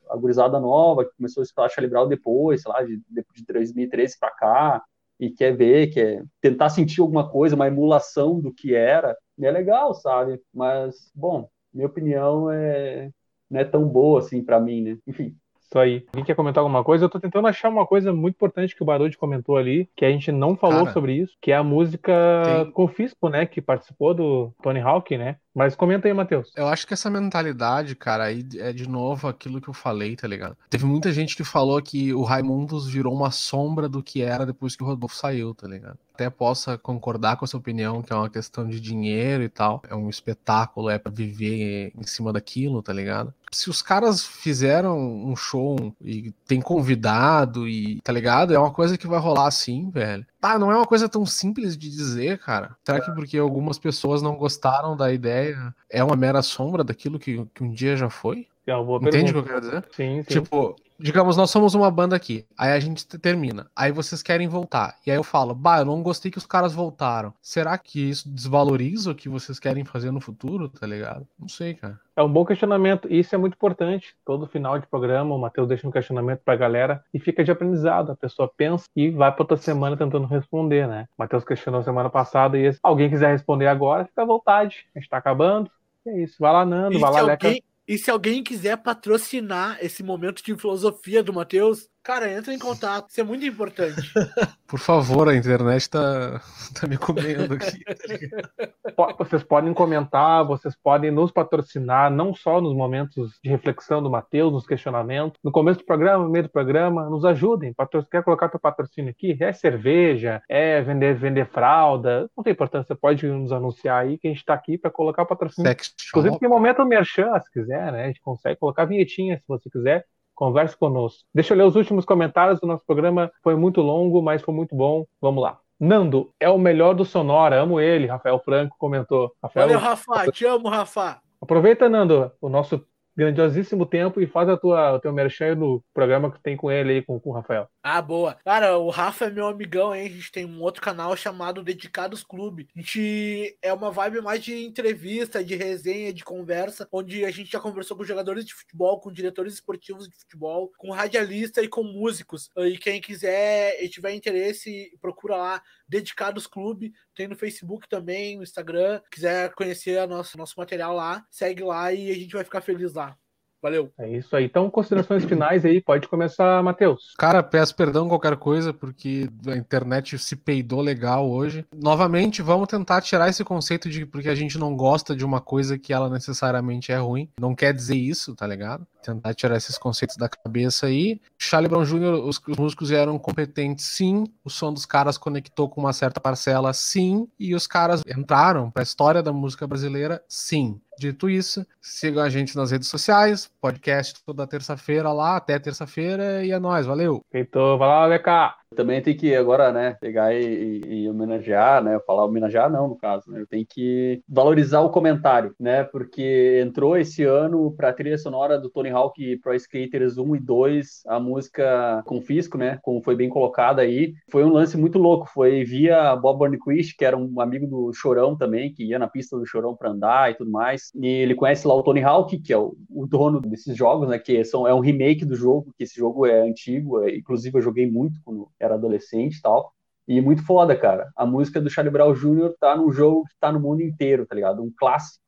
a gurizada nova, que começou a escutar Charlie Brown depois, sei lá, de, de 2013 pra cá, e quer ver, quer tentar sentir alguma coisa, uma emulação do que era, é legal, sabe? Mas, bom, minha opinião é não é tão boa assim pra mim, né? Enfim. Isso aí. Alguém quer comentar alguma coisa? Eu tô tentando achar uma coisa muito importante que o Barulho comentou ali, que a gente não falou Cara. sobre isso, que é a música Tem- Confisco, né? Que participou do Tony Hawk, né? Mas comenta aí, Matheus. Eu acho que essa mentalidade, cara, aí é de novo aquilo que eu falei, tá ligado? Teve muita gente que falou que o Raimundos virou uma sombra do que era depois que o Rodolfo saiu, tá ligado? Até possa concordar com essa opinião, que é uma questão de dinheiro e tal. É um espetáculo, é pra viver em cima daquilo, tá ligado? Se os caras fizeram um show e tem convidado e, tá ligado? É uma coisa que vai rolar assim, velho. Ah, não é uma coisa tão simples de dizer, cara. Será que porque algumas pessoas não gostaram da ideia é uma mera sombra daquilo que, que um dia já foi? É Entende o que eu quero dizer? Sim, sim. Tipo, digamos, nós somos uma banda aqui, aí a gente te- termina, aí vocês querem voltar, e aí eu falo, bah, eu não gostei que os caras voltaram. Será que isso desvaloriza o que vocês querem fazer no futuro, tá ligado? Não sei, cara. É um bom questionamento. e Isso é muito importante. Todo final de programa, o Matheus deixa um questionamento pra galera e fica de aprendizado. A pessoa pensa e vai pra outra semana tentando responder, né? O Matheus questionou semana passada e se alguém quiser responder agora, fica à vontade. A gente tá acabando. É isso. Vai lá, Nando. E vai lá, Leca. E se alguém quiser patrocinar esse momento de filosofia do Matheus, cara, entra em contato. Isso é muito importante. Por favor, a internet tá, tá me comendo aqui. tá Vocês podem comentar, vocês podem nos patrocinar, não só nos momentos de reflexão do Matheus, nos questionamentos, no começo do programa, no meio do programa, nos ajudem. Patro- Quer colocar teu patrocínio aqui? É cerveja, é vender, vender fralda, não tem importância, você pode nos anunciar aí que a gente está aqui para colocar o patrocínio. Inclusive tem momento merchan, se quiser, né? A gente consegue colocar vinhetinha se você quiser. Converse conosco. Deixa eu ler os últimos comentários do nosso programa. Foi muito longo, mas foi muito bom. Vamos lá. Nando é o melhor do Sonora. Amo ele. Rafael Franco comentou. Rafael, Olha, Rafa, te amo, Rafa. aproveita, Nando, o nosso grandiosíssimo tempo e faz a tua, o teu merchan no programa que tem com ele aí, com, com o Rafael. Ah, boa. Cara, o Rafa é meu amigão, hein? A gente tem um outro canal chamado Dedicados Clube. A gente é uma vibe mais de entrevista, de resenha, de conversa, onde a gente já conversou com jogadores de futebol, com diretores esportivos de futebol, com radialista e com músicos. E quem quiser e tiver interesse, procura lá Dedicados Clube. Tem no Facebook também, no Instagram. Quiser conhecer a nosso, nosso material lá, segue lá e a gente vai ficar feliz lá. Valeu. É isso aí. Então, considerações finais aí. Pode começar, Matheus. Cara, peço perdão qualquer coisa, porque a internet se peidou legal hoje. Novamente, vamos tentar tirar esse conceito de porque a gente não gosta de uma coisa que ela necessariamente é ruim. Não quer dizer isso, tá ligado? Tentar tirar esses conceitos da cabeça aí. Charlie Brown Jr., os, os músicos eram competentes, sim. O som dos caras conectou com uma certa parcela, sim. E os caras entraram pra história da música brasileira, sim. Dito isso, sigam a gente nas redes sociais, podcast toda terça-feira lá, até terça-feira, e é nóis, valeu! Feitou. Vai lá, Leca. Também tem que agora, né, pegar e, e- e homenagear, né, falar homenagear não, no caso, né, tenho que valorizar o comentário, né, porque entrou esse ano para a trilha sonora do Tony Hawk Pro Skaters 1 e 2, a música Confisco, né, como foi bem colocada aí, foi um lance muito louco, foi via Bob Burnquist, que era um amigo do Chorão também, que ia na pista do Chorão para andar e tudo mais, e ele conhece lá o Tony Hawk, que é o, o dono desses jogos, né, que são, é um remake do jogo, que esse jogo é antigo, é- inclusive eu joguei muito quando era adolescente e tal. E muito foda, cara. A música do Charlie Brown Jr. tá num jogo que tá no mundo inteiro, tá ligado? Um clássico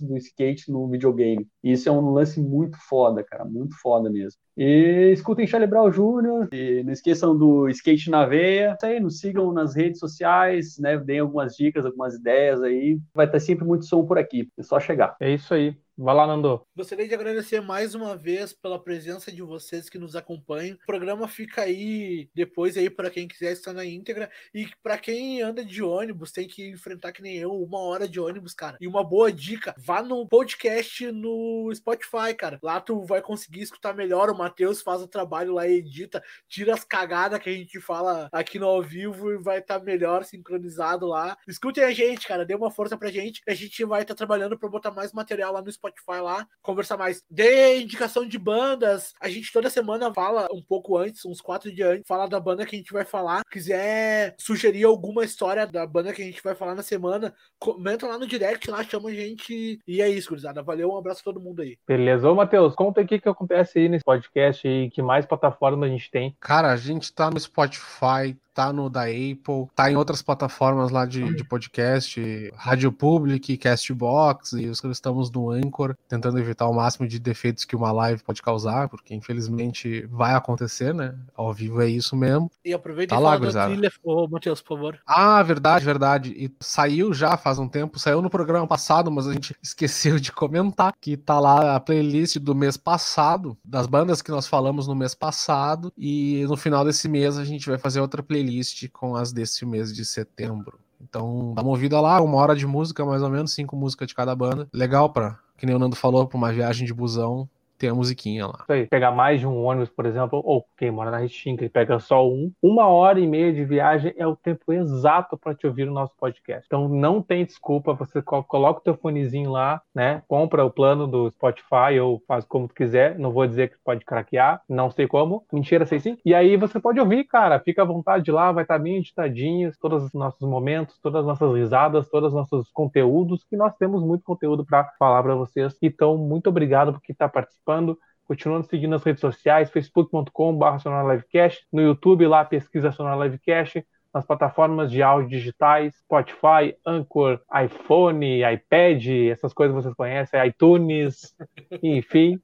do skate no videogame. E isso é um lance muito foda, cara. Muito foda mesmo. E escutem Charlie Brown Jr. E não esqueçam do Skate na Veia. Isso aí, nos sigam nas redes sociais, né? Deem algumas dicas, algumas ideias aí. Vai ter sempre muito som por aqui. É só chegar. É isso aí. Vai lá, Nando. Gostaria de agradecer mais uma vez pela presença de vocês que nos acompanham. O programa fica aí depois aí para quem quiser estar na íntegra e para quem anda de ônibus tem que enfrentar que nem eu uma hora de ônibus, cara. E uma boa dica, vá no podcast no Spotify, cara. Lá tu vai conseguir escutar melhor. O Matheus faz o trabalho lá, edita, tira as cagadas que a gente fala aqui no ao vivo e vai estar tá melhor sincronizado lá. Escutem a gente, cara, dê uma força pra gente. A gente vai estar tá trabalhando para botar mais material lá no Spotify lá, conversar mais. Dê indicação de bandas. A gente toda semana fala um pouco antes, uns quatro dias antes, fala da banda que a gente vai falar. Quiser sugerir alguma história da banda que a gente vai falar na semana, comenta lá no direct, lá chama a gente. E é isso, gurizada. Valeu, um abraço a todo mundo aí. Beleza. Ô, Matheus, conta aí o que, que acontece aí nesse podcast e que mais plataformas a gente tem. Cara, a gente tá no Spotify, tá no da Apple, tá em outras plataformas lá de, de podcast, Rádio Public, Castbox, e estamos no Anchor, tentando evitar o máximo de defeitos que uma live pode causar, porque infelizmente vai acontecer, né? Ao vivo é isso mesmo. E aproveita tá e lá, fala da trilha, oh, Matheus, por favor. Ah, verdade, verdade. E saiu já faz um tempo, saiu no programa passado, mas a gente esqueceu de comentar que tá lá a playlist do mês passado, das bandas que nós falamos no mês passado, e no final desse mês a gente vai fazer outra playlist playlist com as desse mês de setembro. Então, dá uma ouvida lá, uma hora de música, mais ou menos, cinco músicas de cada banda. Legal pra, que nem o Nando falou, pra uma viagem de busão, a musiquinha lá. Isso aí, pegar mais de um ônibus, por exemplo, ou quem mora na Restinga, ele pega só um, uma hora e meia de viagem é o tempo exato para te ouvir o nosso podcast. Então não tem desculpa, você coloca o teu fonezinho lá, né? Compra o plano do Spotify ou faz como tu quiser. Não vou dizer que pode craquear, não sei como. Mentira, sei sim. E aí você pode ouvir, cara. Fica à vontade lá, vai estar bem editadinho, todos os nossos momentos, todas as nossas risadas, todos os nossos conteúdos, que nós temos muito conteúdo para falar para vocês. Então, muito obrigado por estar tá participando participando. Continuando seguindo nas redes sociais, facebook.com.br Livecast, no YouTube lá pesquisa Sonora Livecast, nas plataformas de áudio digitais, Spotify, Anchor, iPhone, iPad, essas coisas vocês conhecem, iTunes, enfim.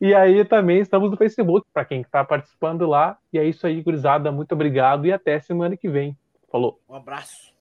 E aí também estamos no Facebook, para quem está participando lá. E é isso aí, gurizada. Muito obrigado e até semana que vem. Falou. Um abraço.